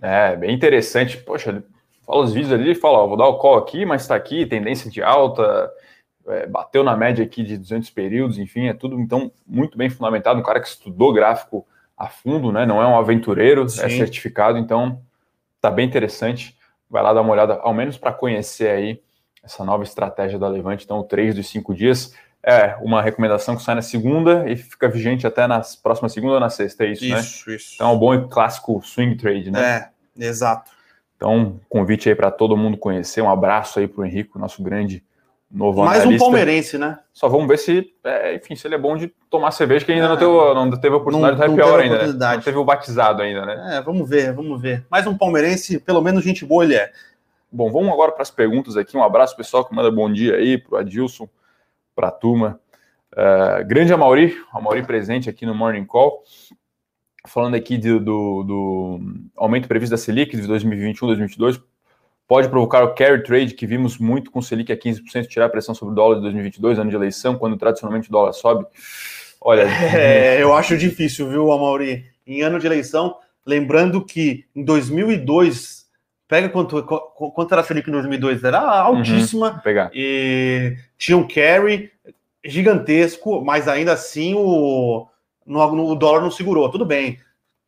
É, bem interessante. Poxa, fala os vídeos ali e fala: ó, vou dar o call aqui, mas está aqui, tendência de alta, é, bateu na média aqui de 200 períodos, enfim, é tudo então muito bem fundamentado. Um cara que estudou gráfico a fundo, né? Não é um aventureiro, é Sim. é certificado, então tá bem interessante. Vai lá dar uma olhada, ao menos para conhecer aí essa nova estratégia da Levante. Então, o 3 dos 5 dias é uma recomendação que sai na segunda e fica vigente até nas próximas segunda ou na sexta, é isso, isso né? Isso, isso. Então, é um bom e clássico swing trade, né? É, exato. Então, convite aí para todo mundo conhecer. Um abraço aí para o Henrico, nosso grande novo Mais analista. um palmeirense, né? Só vamos ver se, é, enfim, se ele é bom de tomar cerveja, que ainda é, não, teve, não teve a oportunidade não, do happy hour ainda, né? Não teve o batizado ainda, né? É, vamos ver, vamos ver. Mais um palmeirense, pelo menos gente boa ele é. Bom, vamos agora para as perguntas aqui. Um abraço, pessoal, que manda bom dia aí para o Adilson, para a turma. Uh, grande Amauri, Amauri presente aqui no Morning Call. Falando aqui do, do, do aumento previsto da Selic de 2021, 2022 pode provocar o carry trade, que vimos muito com o Selic a 15%, tirar a pressão sobre o dólar de 2022, ano de eleição, quando tradicionalmente o dólar sobe? Olha. É, eu acho difícil, viu, Amauri? Em ano de eleição, lembrando que em 2002, pega quanto, quanto era a Selic em 2002? Era altíssima. Uhum, pegar. E tinha um carry gigantesco, mas ainda assim o, no, o dólar não segurou. Tudo bem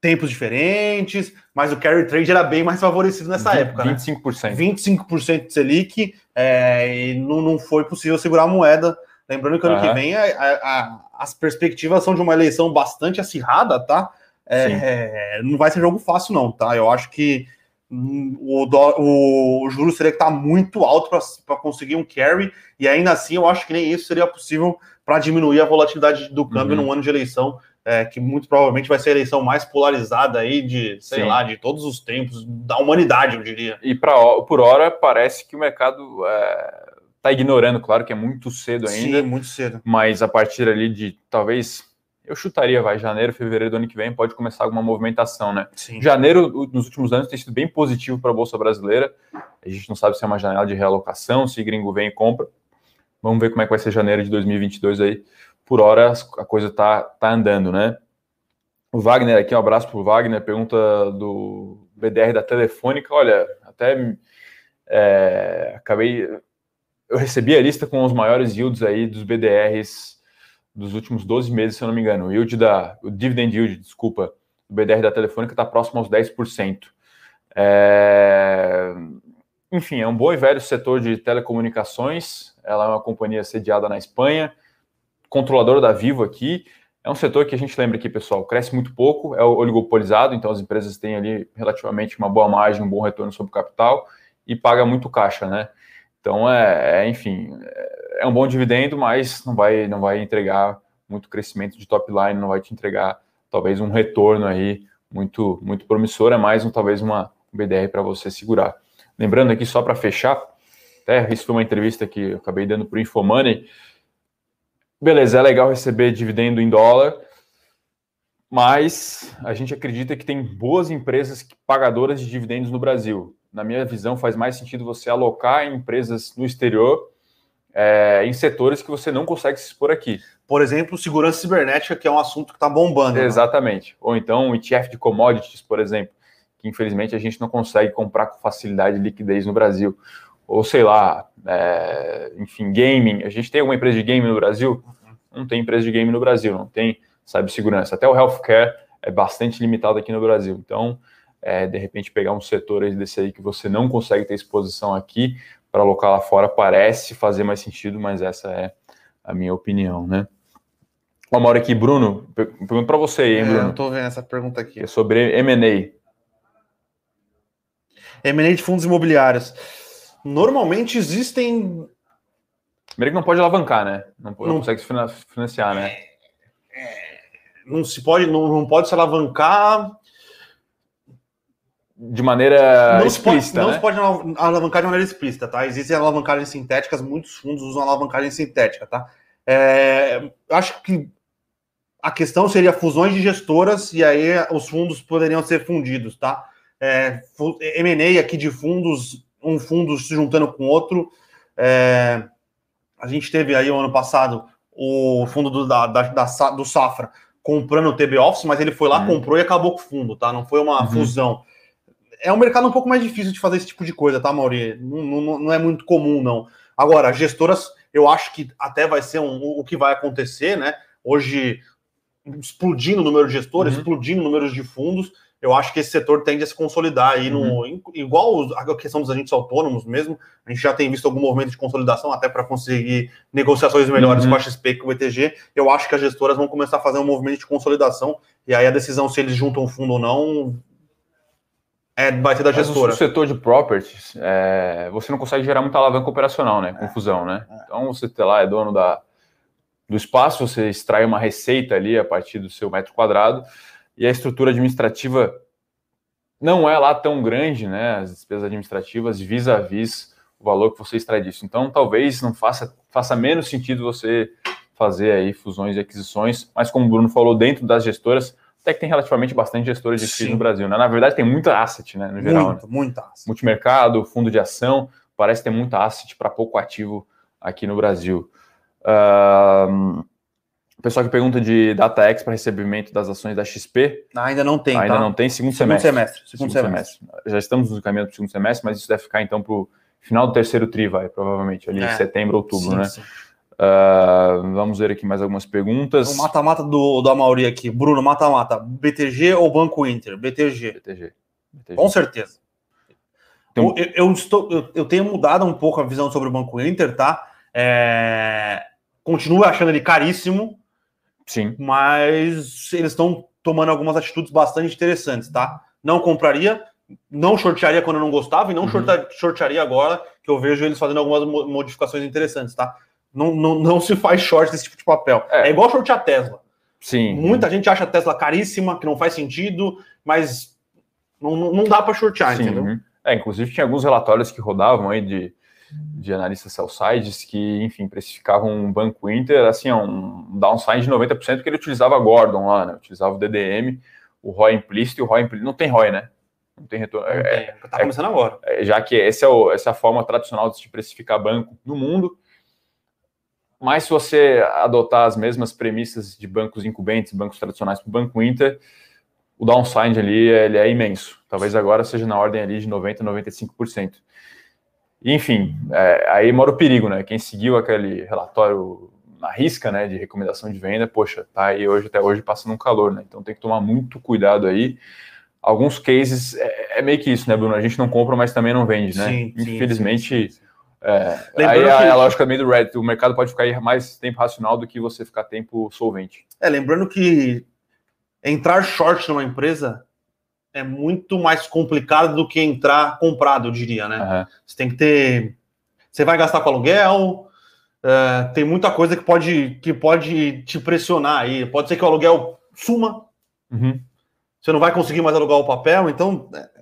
tempos diferentes, mas o carry trade era bem mais favorecido nessa 20, época. 25%. Né? 25% de Selic, é, e não, não foi possível segurar a moeda. Lembrando que ano uhum. que vem a, a, a, as perspectivas são de uma eleição bastante acirrada, tá? É, é, não vai ser jogo fácil, não, tá? Eu acho que hum, o, o, o juro seria que tá muito alto para conseguir um carry, e ainda assim eu acho que nem isso seria possível para diminuir a volatilidade do câmbio uhum. num ano de eleição é, que muito provavelmente vai ser a eleição mais polarizada aí de, sei Sim. lá, de todos os tempos, da humanidade, eu diria. E pra, por hora parece que o mercado está é, ignorando, claro que é muito cedo ainda. Sim, muito cedo. Mas a partir ali de talvez. Eu chutaria, vai, janeiro, fevereiro do ano que vem, pode começar alguma movimentação, né? Sim. Janeiro, nos últimos anos, tem sido bem positivo para a Bolsa Brasileira. A gente não sabe se é uma janela de realocação, se gringo vem e compra. Vamos ver como é que vai ser janeiro de 2022 aí por hora a coisa tá, tá andando, né? O Wagner aqui, um abraço para o Wagner, pergunta do BDR da Telefônica. Olha, até é, acabei. Eu recebi a lista com os maiores yields aí dos BDRs dos últimos 12 meses, se eu não me engano. O yield da. O dividend yield, desculpa, do BDR da Telefônica está próximo aos 10%. É, enfim, é um bom e velho setor de telecomunicações. Ela é uma companhia sediada na Espanha controladora da Vivo aqui. É um setor que a gente lembra aqui, pessoal, cresce muito pouco, é oligopolizado, então as empresas têm ali relativamente uma boa margem, um bom retorno sobre o capital e paga muito caixa, né? Então, é, é enfim, é um bom dividendo, mas não vai, não vai entregar muito crescimento de top line, não vai te entregar talvez um retorno aí muito, muito promissor, é mais um, talvez uma BDR para você segurar. Lembrando aqui, só para fechar, até isso foi uma entrevista que eu acabei dando para o Infomoney, beleza, é legal receber dividendo em dólar, mas a gente acredita que tem boas empresas pagadoras de dividendos no Brasil. Na minha visão, faz mais sentido você alocar em empresas no exterior, é, em setores que você não consegue se expor aqui. Por exemplo, segurança cibernética, que é um assunto que está bombando. Né? Exatamente. Né? Ou então um ETF de commodities, por exemplo, que infelizmente a gente não consegue comprar com facilidade e liquidez no Brasil ou sei lá, é, enfim, gaming. A gente tem alguma empresa de game no Brasil? Não tem empresa de game no Brasil, não tem cibersegurança. Até o healthcare é bastante limitado aqui no Brasil. Então, é, de repente, pegar um setor desse aí que você não consegue ter exposição aqui para alocar lá fora parece fazer mais sentido, mas essa é a minha opinião, né? Uma hora aqui, Bruno, pergunto para você aí, hein, Bruno? É, eu tô vendo essa pergunta aqui. É sobre M&A. M&A de fundos imobiliários. Normalmente existem. Primeiro que não pode alavancar, né? Não, não, não consegue financiar, né? É, é, não se pode, não, não pode se alavancar de maneira não explícita. Se pode, né? Não se pode alavancar de maneira explícita, tá? Existem alavancagens sintéticas, muitos fundos usam alavancagem sintética, tá? É, acho que a questão seria fusões de gestoras e aí os fundos poderiam ser fundidos, tá? É, M&A aqui de fundos, um fundo se juntando com outro. É, a gente teve aí o ano passado o fundo do, da, da, da, do Safra comprando o TB Office, mas ele foi lá, uhum. comprou e acabou com o fundo, tá? Não foi uma uhum. fusão. É um mercado um pouco mais difícil de fazer esse tipo de coisa, tá, Mauri? Não, não, não é muito comum, não. Agora, gestoras, eu acho que até vai ser um, o que vai acontecer, né? Hoje, explodindo o número de gestores, uhum. explodindo o número de fundos, eu acho que esse setor tende a se consolidar aí uhum. no igual a questão dos agentes autônomos mesmo. A gente já tem visto algum movimento de consolidação até para conseguir negociações melhores uhum. com a XP e com o ETG. Eu acho que as gestoras vão começar a fazer um movimento de consolidação e aí a decisão se eles juntam fundo ou não é, vai ter da gestora. Mas o setor de properties, é, você não consegue gerar muita alavanca operacional, né? Confusão, né? É. Então você lá é dono da, do espaço, você extrai uma receita ali a partir do seu metro quadrado e a estrutura administrativa não é lá tão grande, né? As despesas administrativas vis a vis o valor que você extrai disso. Então, talvez não faça, faça menos sentido você fazer aí fusões e aquisições, mas como o Bruno falou, dentro das gestoras, até que tem relativamente bastante gestores de FIIs no Brasil, né? Na verdade, tem muita asset, né? No geral. Muito, né? muita asset. Multimercado, fundo de ação, parece ter muita asset para pouco ativo aqui no Brasil. Uh, o pessoal que pergunta de DataX para recebimento das ações da XP. Ainda não tem. Ainda tá? não tem, segundo, segundo semestre. semestre. Segundo, segundo semestre. semestre. Já estamos no caminho do segundo semestre, mas isso deve ficar então para o final do terceiro TRI, vai, provavelmente, ali é. setembro, outubro, sim, né? Sim. Uh, vamos ver aqui mais algumas perguntas. O mata-mata do, do Amauri aqui. Bruno, mata-mata. BTG ou Banco Inter? BTG. BTG. BTG. Com certeza. Então, eu, eu, estou, eu, eu, tenho mudado um pouco a visão sobre o Banco Inter, tá? É, continuo achando ele caríssimo Sim. Mas eles estão tomando algumas atitudes bastante interessantes, tá? Não compraria, não shortearia quando eu não gostava e não uhum. shortearia agora que eu vejo eles fazendo algumas modificações interessantes, tá? Não, não, não se faz short desse tipo de papel. É, é igual shortear a Tesla. Sim. Muita gente acha a Tesla caríssima, que não faz sentido, mas não, não dá para shortear, Sim, entendeu? Uhum. É, inclusive tinha alguns relatórios que rodavam aí de de analistas sell-sides que, enfim, precificavam um banco Inter, assim, um downside de 90%, porque ele utilizava Gordon lá, né? Utilizava o DDM, o ROI implícito e o ROI implícito. Não tem ROI, né? Não tem retorno. Não é, tem. Tá começando é, agora. É, já que esse é o, essa é a forma tradicional de se precificar banco no mundo. Mas se você adotar as mesmas premissas de bancos incumbentes, bancos tradicionais para o Banco Inter, o downside ali ele é imenso. Talvez agora seja na ordem ali de 90%, 95%. Enfim, é, aí mora o perigo, né? Quem seguiu aquele relatório na risca, né, de recomendação de venda, poxa, tá aí hoje até hoje passando um calor, né? Então tem que tomar muito cuidado aí. Alguns cases é, é meio que isso, né, Bruno? A gente não compra, mas também não vende, né? Sim, Infelizmente, sim, sim, é, aí a, que... a lógica meio do Reddit, o mercado pode ficar aí mais tempo racional do que você ficar tempo solvente. É, lembrando que entrar short numa empresa é muito mais complicado do que entrar comprado, eu diria, né? Uhum. Você tem que ter. Você vai gastar com aluguel, uh, tem muita coisa que pode, que pode te pressionar aí. Pode ser que o aluguel suma, uhum. você não vai conseguir mais alugar o papel, então. É,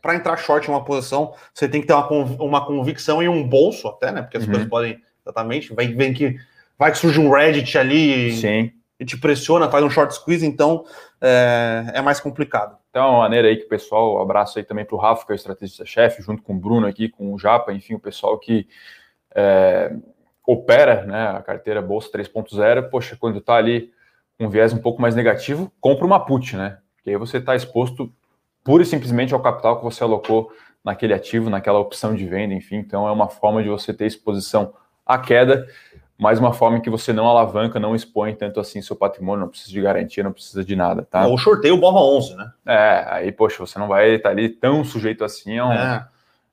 para entrar short em uma posição, você tem que ter uma, uma convicção e um bolso até, né? Porque as uhum. coisas podem exatamente. Vai, vem que vai que surge um Reddit ali Sim. e te pressiona, faz um short squeeze, então é, é mais complicado. Então, uma maneira aí que o pessoal, um abraço aí também para o Rafa, que é o estrategista-chefe, junto com o Bruno aqui, com o Japa, enfim, o pessoal que é, opera né, a carteira Bolsa 3.0, poxa, quando está ali com um viés um pouco mais negativo, compra uma put, né? Porque aí você está exposto pura e simplesmente ao capital que você alocou naquele ativo, naquela opção de venda, enfim. Então, é uma forma de você ter exposição à queda mais uma forma em que você não alavanca, não expõe tanto assim seu patrimônio, não precisa de garantia, não precisa de nada, tá? Ou sorteio BOVA 11, né? É, aí, poxa, você não vai estar ali tão sujeito assim a um... É.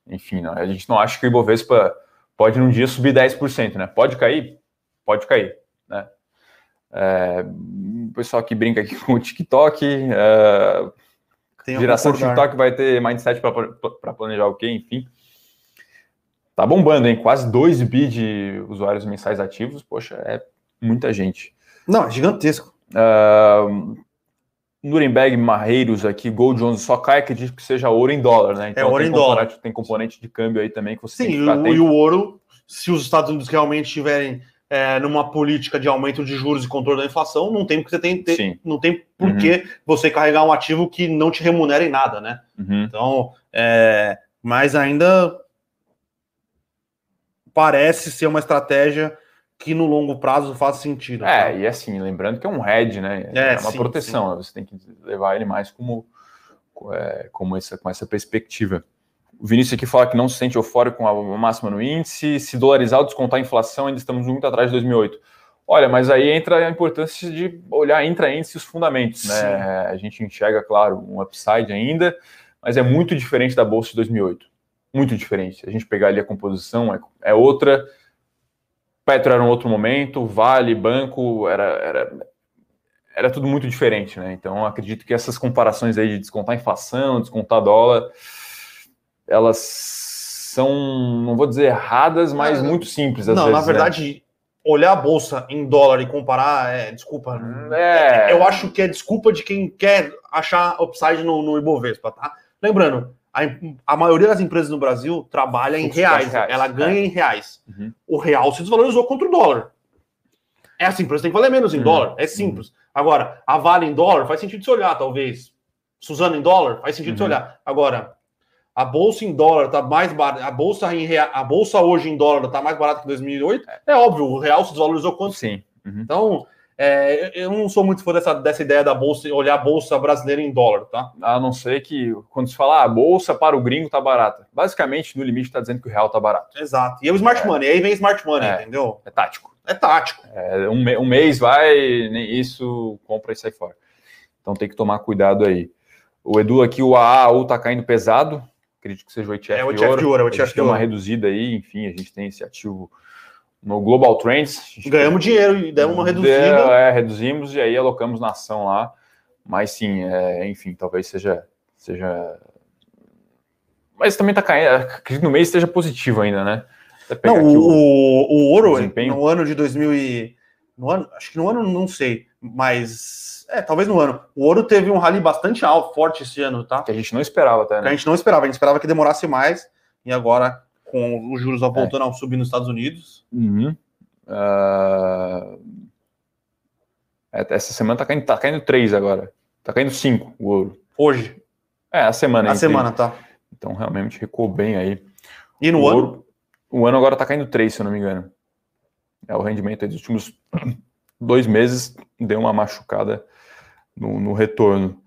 Enfim, não, a gente não acha que o Ibovespa pode num dia subir 10%, né? Pode cair? Pode cair, né? É, o pessoal que brinca aqui com o TikTok, é, Geração TikTok vai ter mindset para planejar o quê, enfim. Tá bombando, hein? Quase 2 bi de usuários mensais ativos. Poxa, é muita gente. Não, é gigantesco. Uh, Nuremberg Marreiros aqui, Gold Jones só cai, acredito que seja ouro em dólar, né? Então é ouro em dólar. Tem componente de câmbio aí também que você Sim, tem que e o ouro, se os Estados Unidos realmente estiverem é, numa política de aumento de juros e controle da inflação, não tem porque você tem, ter, não tem por que uhum. você carregar um ativo que não te remunera em nada, né? Uhum. Então, é, mas ainda parece ser uma estratégia que no longo prazo faz sentido. É, e assim, lembrando que é um hedge, né? É, é uma sim, proteção, sim. Né? você tem que levar ele mais como, é, como essa, com essa perspectiva. O Vinícius aqui fala que não se sente eufórico com a máxima no índice, se dolarizar ou descontar a inflação, ainda estamos muito atrás de 2008. Olha, mas aí entra a importância de olhar entre índice os fundamentos, né? Sim. A gente enxerga, claro, um upside ainda, mas é muito diferente da bolsa de 2008. Muito diferente. A gente pegar ali a composição é, é outra, Petro era um outro momento, Vale, Banco, era, era, era tudo muito diferente, né? Então, acredito que essas comparações aí de descontar inflação, descontar dólar, elas são, não vou dizer erradas, mas é, muito simples. não, vezes, na né? verdade, né? olhar a bolsa em dólar e comparar é desculpa. É... Eu acho que é desculpa de quem quer achar upside no, no Ibovespa, tá? Lembrando, a, a, maioria das empresas no Brasil trabalha em reais, reais, ela ganha é. em reais. Uhum. O real se desvalorizou contra o dólar. Essa empresa tem que valer menos em uhum. dólar, é simples. Uhum. Agora, a Vale em dólar faz sentido de se olhar, talvez. Suzano em dólar faz sentido se uhum. olhar. Agora, a bolsa em dólar está mais barata, a bolsa em real, a bolsa hoje em dólar está mais barata que 2008. É óbvio, o real se desvalorizou quanto? Sim. Uhum. Então, é, eu não sou muito fã dessa, dessa ideia da bolsa, olhar a bolsa brasileira em dólar, tá? A não ser que, quando se fala, ah, a bolsa para o gringo tá barata. Basicamente, no limite, está dizendo que o real tá barato. Exato. E é o smart é. money, aí vem smart money, é. entendeu? É tático. É tático. É, um, um mês vai, isso, compra e sai fora. Então tem que tomar cuidado aí. O Edu aqui, o AAU tá caindo pesado. Acredito que seja o ETF, é, o ETF de ouro. É o ETF tem uma reduzida aí, enfim, a gente tem esse ativo no Global Trends. Ganhamos dinheiro e demos uma reduzida. É, reduzimos e aí alocamos na ação lá. Mas sim, é, enfim, talvez seja, seja. Mas também está caindo. Acredito que no mês esteja positivo ainda, né? Não, o, o, o, ouro no ano de 2000 e, no ano, acho que no ano não sei, mas é, talvez no ano. O ouro teve um rally bastante alto, forte esse ano, tá? Que a gente não esperava até, né? Que a gente não esperava, a gente esperava que demorasse mais e agora com os juros voltando é. a subir nos Estados Unidos. Uhum. Uh... Essa semana tá caindo, tá caindo 3 agora. Tá caindo 5 o ouro. Hoje? É, a semana. A semana, tá. Então realmente recuou bem aí. E no o ano? Ouro, o ano agora tá caindo 3, se eu não me engano. É o rendimento dos últimos dois meses deu uma machucada no, no retorno.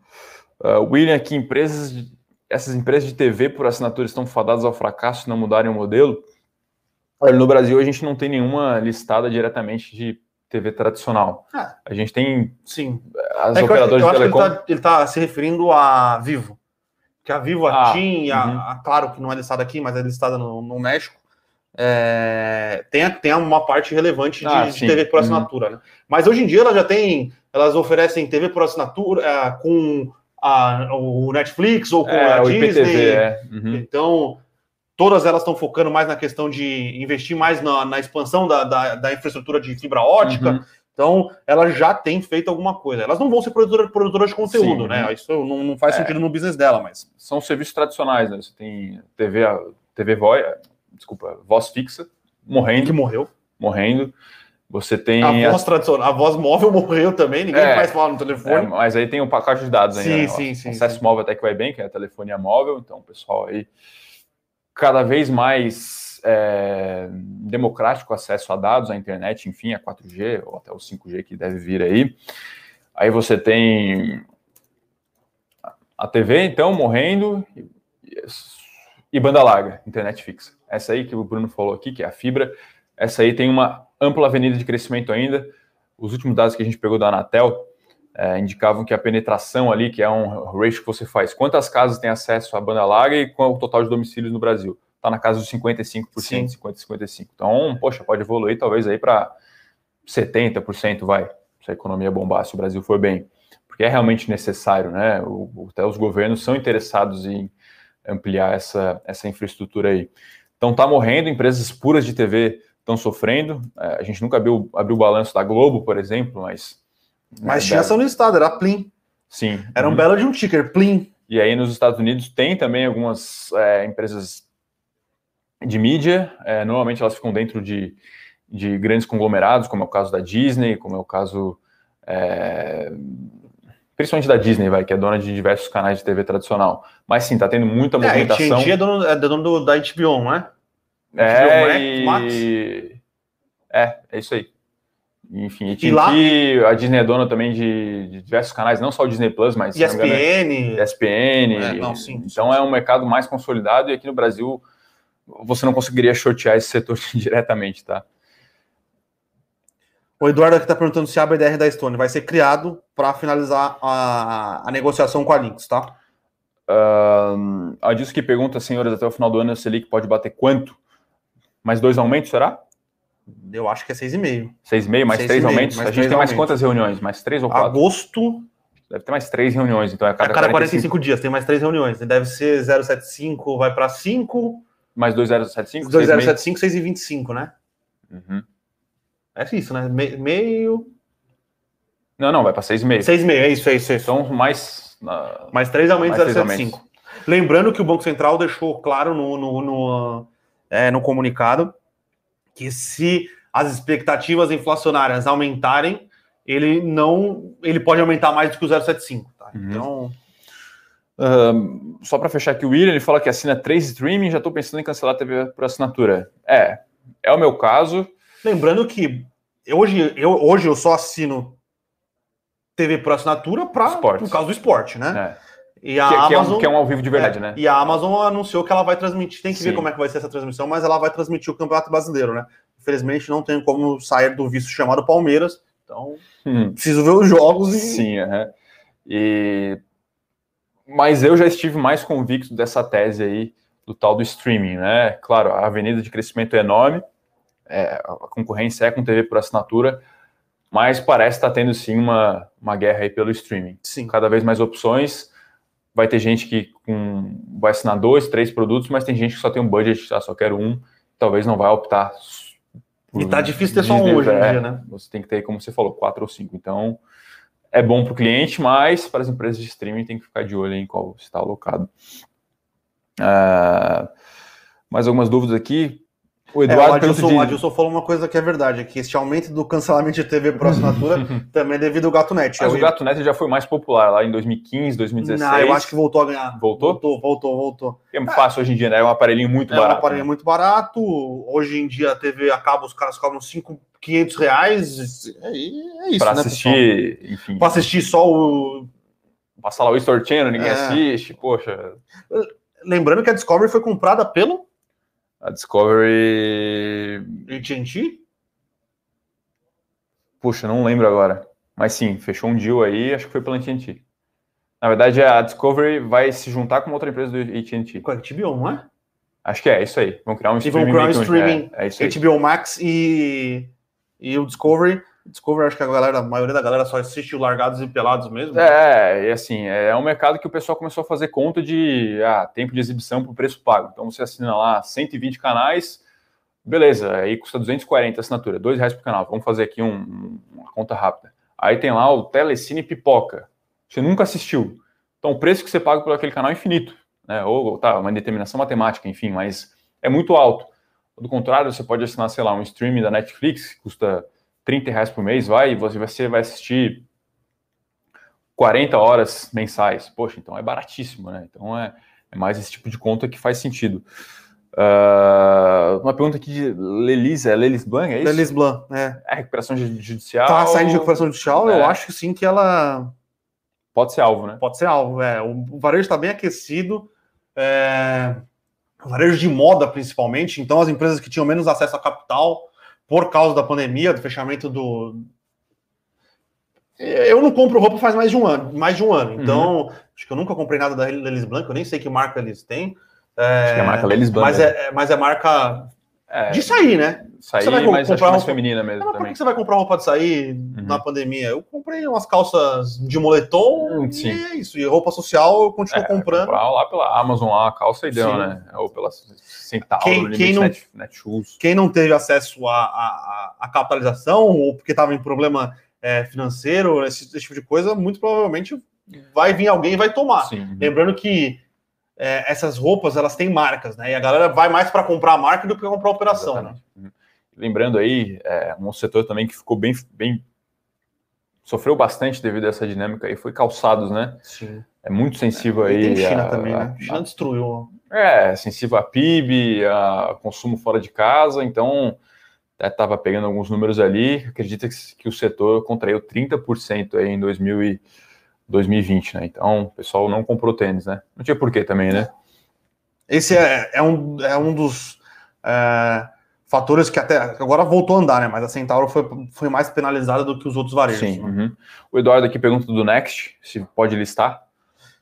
Uh, William, aqui, empresas essas empresas de TV por assinatura estão fadadas ao fracasso se não mudarem o modelo? Olha, no Brasil a gente não tem nenhuma listada diretamente de TV tradicional. Ah, a gente tem sim as é operadoras eu eu de telecom. Ele está tá se referindo a Vivo, que a Vivo, a ah, TIM, a, uhum. a, claro que não é listada aqui, mas é listada no, no México. É, tem, tem uma parte relevante de, ah, de TV por uhum. assinatura. Uhum. Né? Mas hoje em dia elas já têm, elas oferecem TV por assinatura é, com a, o Netflix ou com é, a Disney. IPTV, é. uhum. Então, todas elas estão focando mais na questão de investir mais na, na expansão da, da, da, infraestrutura de fibra ótica. Uhum. Então, elas já têm feito alguma coisa. Elas não vão ser produtoras produtora de conteúdo, Sim, né? Uhum. Isso não, não faz é. sentido no business dela, mas. São serviços tradicionais, né? Você tem TV, TV voz, desculpa, voz fixa, morrendo. Que morreu. Morrendo. Você tem. A voz tradicional, a voz móvel morreu também, ninguém é, mais fala no telefone. É, mas aí tem um pacote de dados ainda. Sim, né? sim, sim. Acesso sim. móvel até que vai bem, que é a telefonia móvel, então o pessoal aí cada vez mais é, democrático acesso a dados, à internet, enfim, a 4G ou até o 5G que deve vir aí. Aí você tem a TV, então, morrendo e, e banda larga, internet fixa. Essa aí que o Bruno falou aqui, que é a fibra, essa aí tem uma ampla avenida de crescimento ainda. Os últimos dados que a gente pegou da Anatel é, indicavam que a penetração ali, que é um ratio que você faz, quantas casas têm acesso à banda larga e qual é o total de domicílios no Brasil? Está na casa dos 55%, Sim. 50%, 55%. Então, poxa, pode evoluir talvez aí para 70%, vai, se a economia bombar, se o Brasil for bem. porque é realmente necessário, né? O, até os governos são interessados em ampliar essa, essa infraestrutura aí. Então está morrendo, empresas puras de TV estão sofrendo. É, a gente nunca abriu, abriu o balanço da Globo, por exemplo, mas. Mas né, tinha ação no estado, era Plim. Sim. Era um uhum. belo de um ticker, Plim. E aí nos Estados Unidos tem também algumas é, empresas de mídia, é, normalmente elas ficam dentro de, de grandes conglomerados, como é o caso da Disney, como é o caso é, principalmente da Disney, vai, que é dona de diversos canais de TV tradicional. Mas sim, tá tendo muita movimentação. É, a é dono, é dono do, da HBO, não é? É, e... é, é isso aí. Enfim, e, lá... a Disney é dona também de, de, diversos canais, não só o Disney Plus, mas ESPN, ESPN. É, não, sim, então sim. é um mercado mais consolidado e aqui no Brasil você não conseguiria shortear esse setor diretamente, tá? O Eduardo aqui está perguntando se a BDR da Stone vai ser criado para finalizar a, a, negociação com a Lynx, tá? Uh, a disso que pergunta, senhores, até o final do ano a Selic pode bater quanto? Mais dois aumentos, será? Eu acho que é 6,5. 6,5, mais 6 três aumentos? Mais a gente tem mais quantas reuniões? Mais três ou quatro? Agosto. Deve ter mais três reuniões, então é cada, a cada 45. 45 dias, tem mais três reuniões. Deve ser 0,75, vai para 5. Mais 2,075? 2,075, 6,25, né? Uhum. É isso, né? Me, meio. Não, não, vai para 6,5. 6,5, é isso, é isso, é isso. Então, mais. Uh, mais três aumentos, 0,75. Lembrando que o Banco Central deixou claro no, no, no, é, no comunicado que se as expectativas inflacionárias aumentarem, ele não, ele pode aumentar mais do que o 0,75. Tá? Uhum. Então, uh, só para fechar aqui o William, ele fala que assina três streaming, já estou pensando em cancelar a TV por assinatura. É, é o meu caso. Lembrando que hoje eu, hoje eu só assino TV por assinatura pra, por causa do esporte, né? É. E a que, Amazon, que, é um, que é um ao vivo de verdade, é, né? E a Amazon anunciou que ela vai transmitir, tem que Sim. ver como é que vai ser essa transmissão, mas ela vai transmitir o Campeonato Brasileiro, né? Infelizmente não tem como sair do visto chamado Palmeiras, então hum. preciso ver os jogos e. Sim, uhum. e. Mas eu já estive mais convicto dessa tese aí do tal do streaming, né? Claro, a avenida de crescimento é enorme, é, a concorrência é com TV por assinatura, mas parece estar tá tendo sim uma, uma guerra aí pelo streaming. Sim. Cada vez mais opções vai ter gente que com, vai assinar dois, três produtos, mas tem gente que só tem um budget, ah, só quero um, talvez não vai optar. e tá difícil ter só um hoje em é, dia, né? Você tem que ter, como você falou, quatro ou cinco. Então, é bom para o cliente, mas para as empresas de streaming tem que ficar de olho em qual está alocado. Uh, mais algumas dúvidas aqui? O Eduardo é, o Adilson, de... o Adilson falou uma coisa que é verdade, que esse aumento do cancelamento de TV por assinatura também é devido ao GatoNet. Mas eu... o GatoNet já foi mais popular lá em 2015, 2016. Não, eu acho que voltou a ganhar. Voltou? Voltou, voltou, voltou. É fácil hoje em dia, né? É um aparelhinho muito é barato. É um aparelhinho né? muito barato. Hoje em dia a TV acaba, os caras cobram 5, 500 reais. É, é isso, pra né, assistir, pessoal? enfim. Pra assistir só o... Passar lá o History Channel, ninguém é. assiste, poxa. Lembrando que a Discovery foi comprada pelo a Discovery. AT&T? Puxa, não lembro agora. Mas sim, fechou um deal aí, acho que foi pela AT&T. Na verdade, a Discovery vai se juntar com outra empresa do AT&T. Com a HBO, não é? Acho que é, isso aí. Vão criar um streaming. E vão criar um streaming, é, é isso aí. HBO Max e, e o Discovery Discovery, acho que a galera, a maioria da galera só assiste o Largados e Pelados mesmo. É, e assim, é um mercado que o pessoal começou a fazer conta de ah, tempo de exibição por preço pago. Então você assina lá 120 canais, beleza, aí custa 240 a assinatura, dois reais por canal. Vamos fazer aqui um, uma conta rápida. Aí tem lá o Telecine Pipoca. Você nunca assistiu. Então o preço que você paga por aquele canal é infinito. Né? Ou tá, uma determinação matemática, enfim, mas é muito alto. Do contrário, você pode assinar, sei lá, um streaming da Netflix, que custa 30 reais por mês, vai, e você vai assistir 40 horas mensais. Poxa, então é baratíssimo, né? Então é, é mais esse tipo de conta que faz sentido. Uh, uma pergunta aqui de Lelis, é Lelis Blanc, é isso? Lelis Blanc, é. É recuperação judicial? Tá saindo de recuperação judicial, é. eu acho sim que ela... Pode ser alvo, né? Pode ser alvo, é. O varejo está bem aquecido, é... o varejo de moda principalmente, então as empresas que tinham menos acesso a capital por causa da pandemia, do fechamento do. Eu não compro roupa faz mais de um ano, mais de um ano. Então, uhum. acho que eu nunca comprei nada da Lelis Blanc, eu nem sei que marca eles têm. É, acho que é a marca Lelis Blanc. Mas é, é, mas é marca É, de sair, né? Sair, vai mas comprar mais feminina mesmo. Mas por que você vai comprar roupa de sair uhum. na pandemia? Eu comprei umas calças de moletom hum, e é isso. E roupa social eu continuo é, comprando. Lá pela Amazon lá, a calça e deu, Sim. né? Ou pela Centauro, quem, quem não, Net, Netshoes. Quem não teve acesso à, à, à capitalização ou porque estava em problema é, financeiro, esse, esse, tipo de coisa, muito provavelmente vai vir alguém e vai tomar. Sim. Lembrando que é, essas roupas elas têm marcas, né? E a galera vai mais para comprar a marca do que comprar a operação. Né? Uhum. Lembrando aí, é, um setor também que ficou bem, bem. sofreu bastante devido a essa dinâmica aí foi calçados, né? Sim. É muito sensível é, aí. Tem China a, também, né? A China destruiu. É, sensível a PIB, a consumo fora de casa, então estava pegando alguns números ali. Acredita que, que o setor contraiu 30% aí em 2000 e 2020, né? Então, o pessoal não comprou tênis, né? Não tinha porquê também, né? Esse é, é, um, é um dos é, fatores que até agora voltou a andar, né? Mas a Centauro foi, foi mais penalizada do que os outros varejos. Sim. Né? Uhum. O Eduardo aqui pergunta do Next, se pode listar.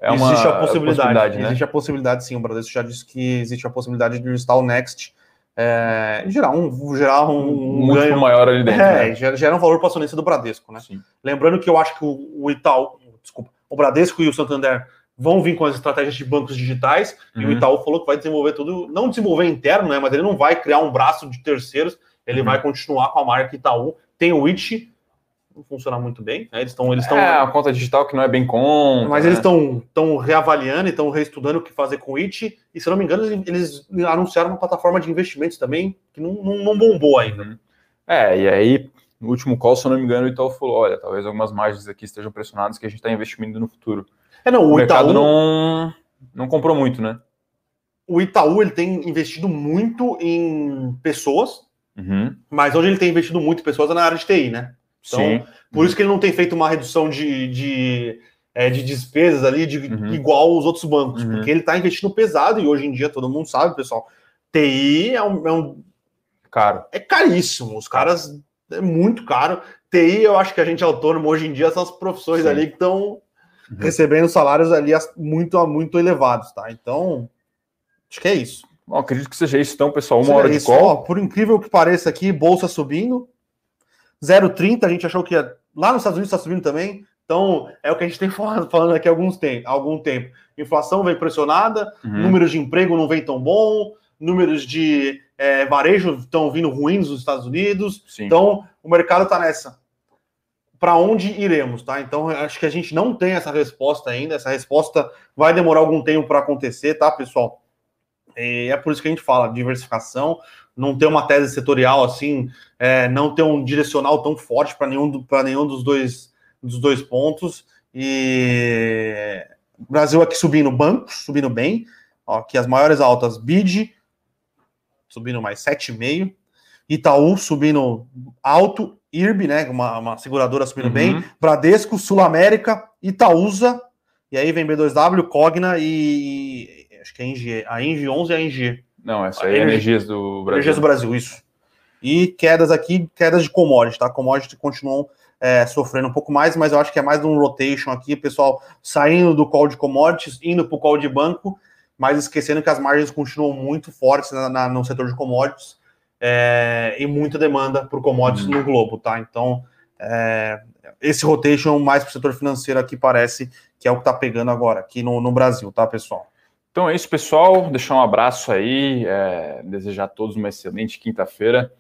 É uma, existe a possibilidade, possibilidade né? existe a possibilidade, sim. O Bradesco já disse que existe a possibilidade de listar o Next é, gerar um, gerar um, um ganho maior ali dentro. É, né? gera, gera um valor para a acionista do Bradesco, né? Sim. Lembrando que eu acho que o, o Itaú, desculpa, o Bradesco e o Santander vão vir com as estratégias de bancos digitais, uhum. e o uhum. Itaú falou que vai desenvolver tudo, não desenvolver interno, né, mas ele não vai criar um braço de terceiros, ele uhum. vai continuar com a marca Itaú. Tem o It, não funciona muito bem, né, eles estão... Eles é, a conta digital que não é bem conta. Mas né? eles estão reavaliando e estão reestudando o que fazer com o It, e se não me engano, eles anunciaram uma plataforma de investimentos também, que não, não, não bombou ainda. Uhum. É, e aí no último call, se eu não me engano, o Itaú falou: olha, talvez algumas margens aqui estejam pressionadas que a gente está investindo no futuro. É, não, o, o mercado Itaú não, não comprou muito, né? O Itaú ele tem investido muito em pessoas, uhum. mas hoje ele tem investido muito em pessoas na área de TI, né? Então, Sim. por isso que ele não tem feito uma redução de, de, é, de despesas ali de, uhum. igual os outros bancos, uhum. porque ele está investindo pesado e hoje em dia todo mundo sabe, pessoal, TI é um, é um caro. É caríssimo. Os caras é muito caro. TI, eu acho que a gente é autônomo hoje em dia são as profissões Sim. ali que estão uhum. recebendo salários ali muito, muito elevados, tá? Então, acho que é isso. Bom, acredito que seja isso, então, pessoal. Uma hora de call. Ó, por incrível que pareça aqui, bolsa subindo. 0,30, a gente achou que ia... lá nos Estados Unidos está subindo também. Então, é o que a gente tem falando, falando aqui há alguns tem, algum tempo. Inflação vem pressionada, uhum. números de emprego não vem tão bom, números de é, varejo estão vindo ruins nos Estados Unidos. Sim. Então, o mercado está nessa. Para onde iremos, tá? Então, acho que a gente não tem essa resposta ainda. Essa resposta vai demorar algum tempo para acontecer, tá, pessoal? E é por isso que a gente fala diversificação, não ter uma tese setorial assim, é, não ter um direcional tão forte para nenhum, nenhum dos dois, dos dois pontos. E Brasil aqui subindo bancos, subindo bem. Ó, aqui as maiores altas, BID, subindo mais 7,5. Itaú subindo alto, IRB, né? Uma, uma seguradora subindo uhum. bem. Bradesco, Sul América, Itaúsa, e aí vem B2W, Cogna e. Acho que é a Engie, a Engie 11 e a Engie. Não, essa aí é Energias do Brasil. Energias do Brasil, isso. E quedas aqui, quedas de commodity, tá? Commodity continuam é, sofrendo um pouco mais, mas eu acho que é mais um rotation aqui, pessoal saindo do call de commodities, indo para o call de banco mas esquecendo que as margens continuam muito fortes na, na, no setor de commodities é, e muita demanda por commodities uhum. no globo, tá? Então, é, esse rotation mais para o setor financeiro aqui parece que é o que está pegando agora aqui no, no, Brasil, tá, pessoal? Então é isso, pessoal. Deixar um abraço aí, é, desejar a todos uma excelente quinta-feira.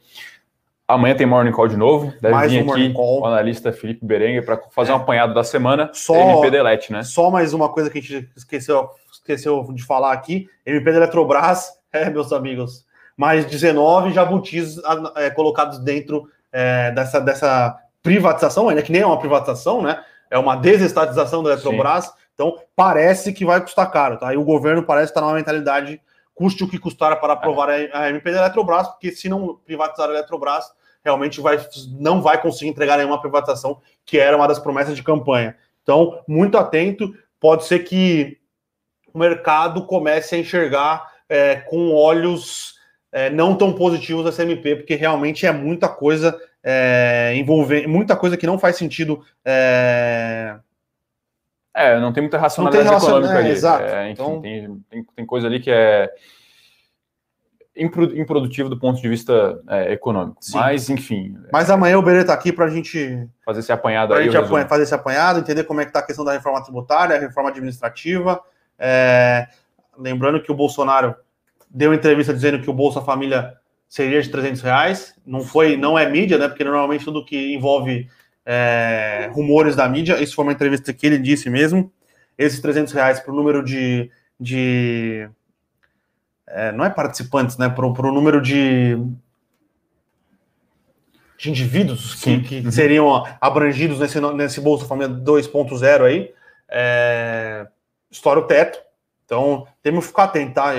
Amanhã tem Morning Call de novo. Deve mais vir um aqui o analista Felipe Berengue para fazer é. um apanhado da semana. Só, MP Delete, né? Só mais uma coisa que a gente esqueceu esqueceu de falar aqui, MP da Eletrobras, é, meus amigos, mais 19 jabutis é, colocados dentro é, dessa, dessa privatização, ainda que nem é uma privatização, né? É uma desestatização da Eletrobras, Sim. então parece que vai custar caro, tá? E o governo parece estar numa mentalidade custe o que custar para aprovar é. a, a MP da Eletrobras, porque se não privatizar a Eletrobras, realmente vai, não vai conseguir entregar nenhuma privatização, que era uma das promessas de campanha. Então, muito atento, pode ser que o mercado comece a enxergar é, com olhos é, não tão positivos a CMP, porque realmente é muita coisa é, envolvendo, muita coisa que não faz sentido. É, é não tem muita racionalidade tem econômica é, ali. Exato. É, enfim, então... tem, tem, tem coisa ali que é improdutivo do ponto de vista é, econômico. Sim. Mas, enfim. Mas amanhã o Berê está aqui para a gente fazer esse apanhado aí. Gente fazer esse apanhado, entender como é que está a questão da reforma tributária, a reforma administrativa. É... Lembrando que o Bolsonaro deu entrevista dizendo que o Bolsa Família seria de 300 reais. Não foi, não é mídia, né? Porque normalmente tudo que envolve é, rumores da mídia, isso foi uma entrevista que ele disse mesmo. Esses 300 reais para o número de, de é, não é participantes, né? Para o número de, de indivíduos que, que uhum. seriam abrangidos nesse, nesse Bolsa Família 2.0 aí, é, estoura o teto. Então, temos que ficar atento, tá?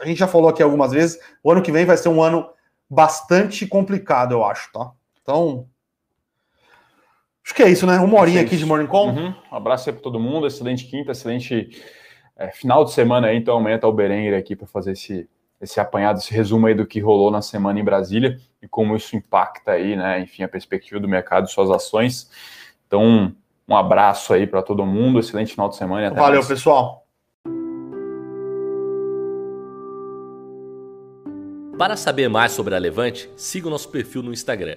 A gente já falou aqui algumas vezes, o ano que vem vai ser um ano bastante complicado, eu acho, tá? Então, acho que é isso, né? Uma horinha aqui de Morning Call. Uhum. Um abraço aí para todo mundo, excelente quinta, excelente é, final de semana aí, então amanhã tá o Berenguer aqui para fazer esse, esse apanhado, esse resumo aí do que rolou na semana em Brasília e como isso impacta aí, né, enfim, a perspectiva do mercado e suas ações. Então, um abraço aí para todo mundo, excelente final de semana. Valeu, mais. pessoal. Para saber mais sobre a Levante, siga o nosso perfil no Instagram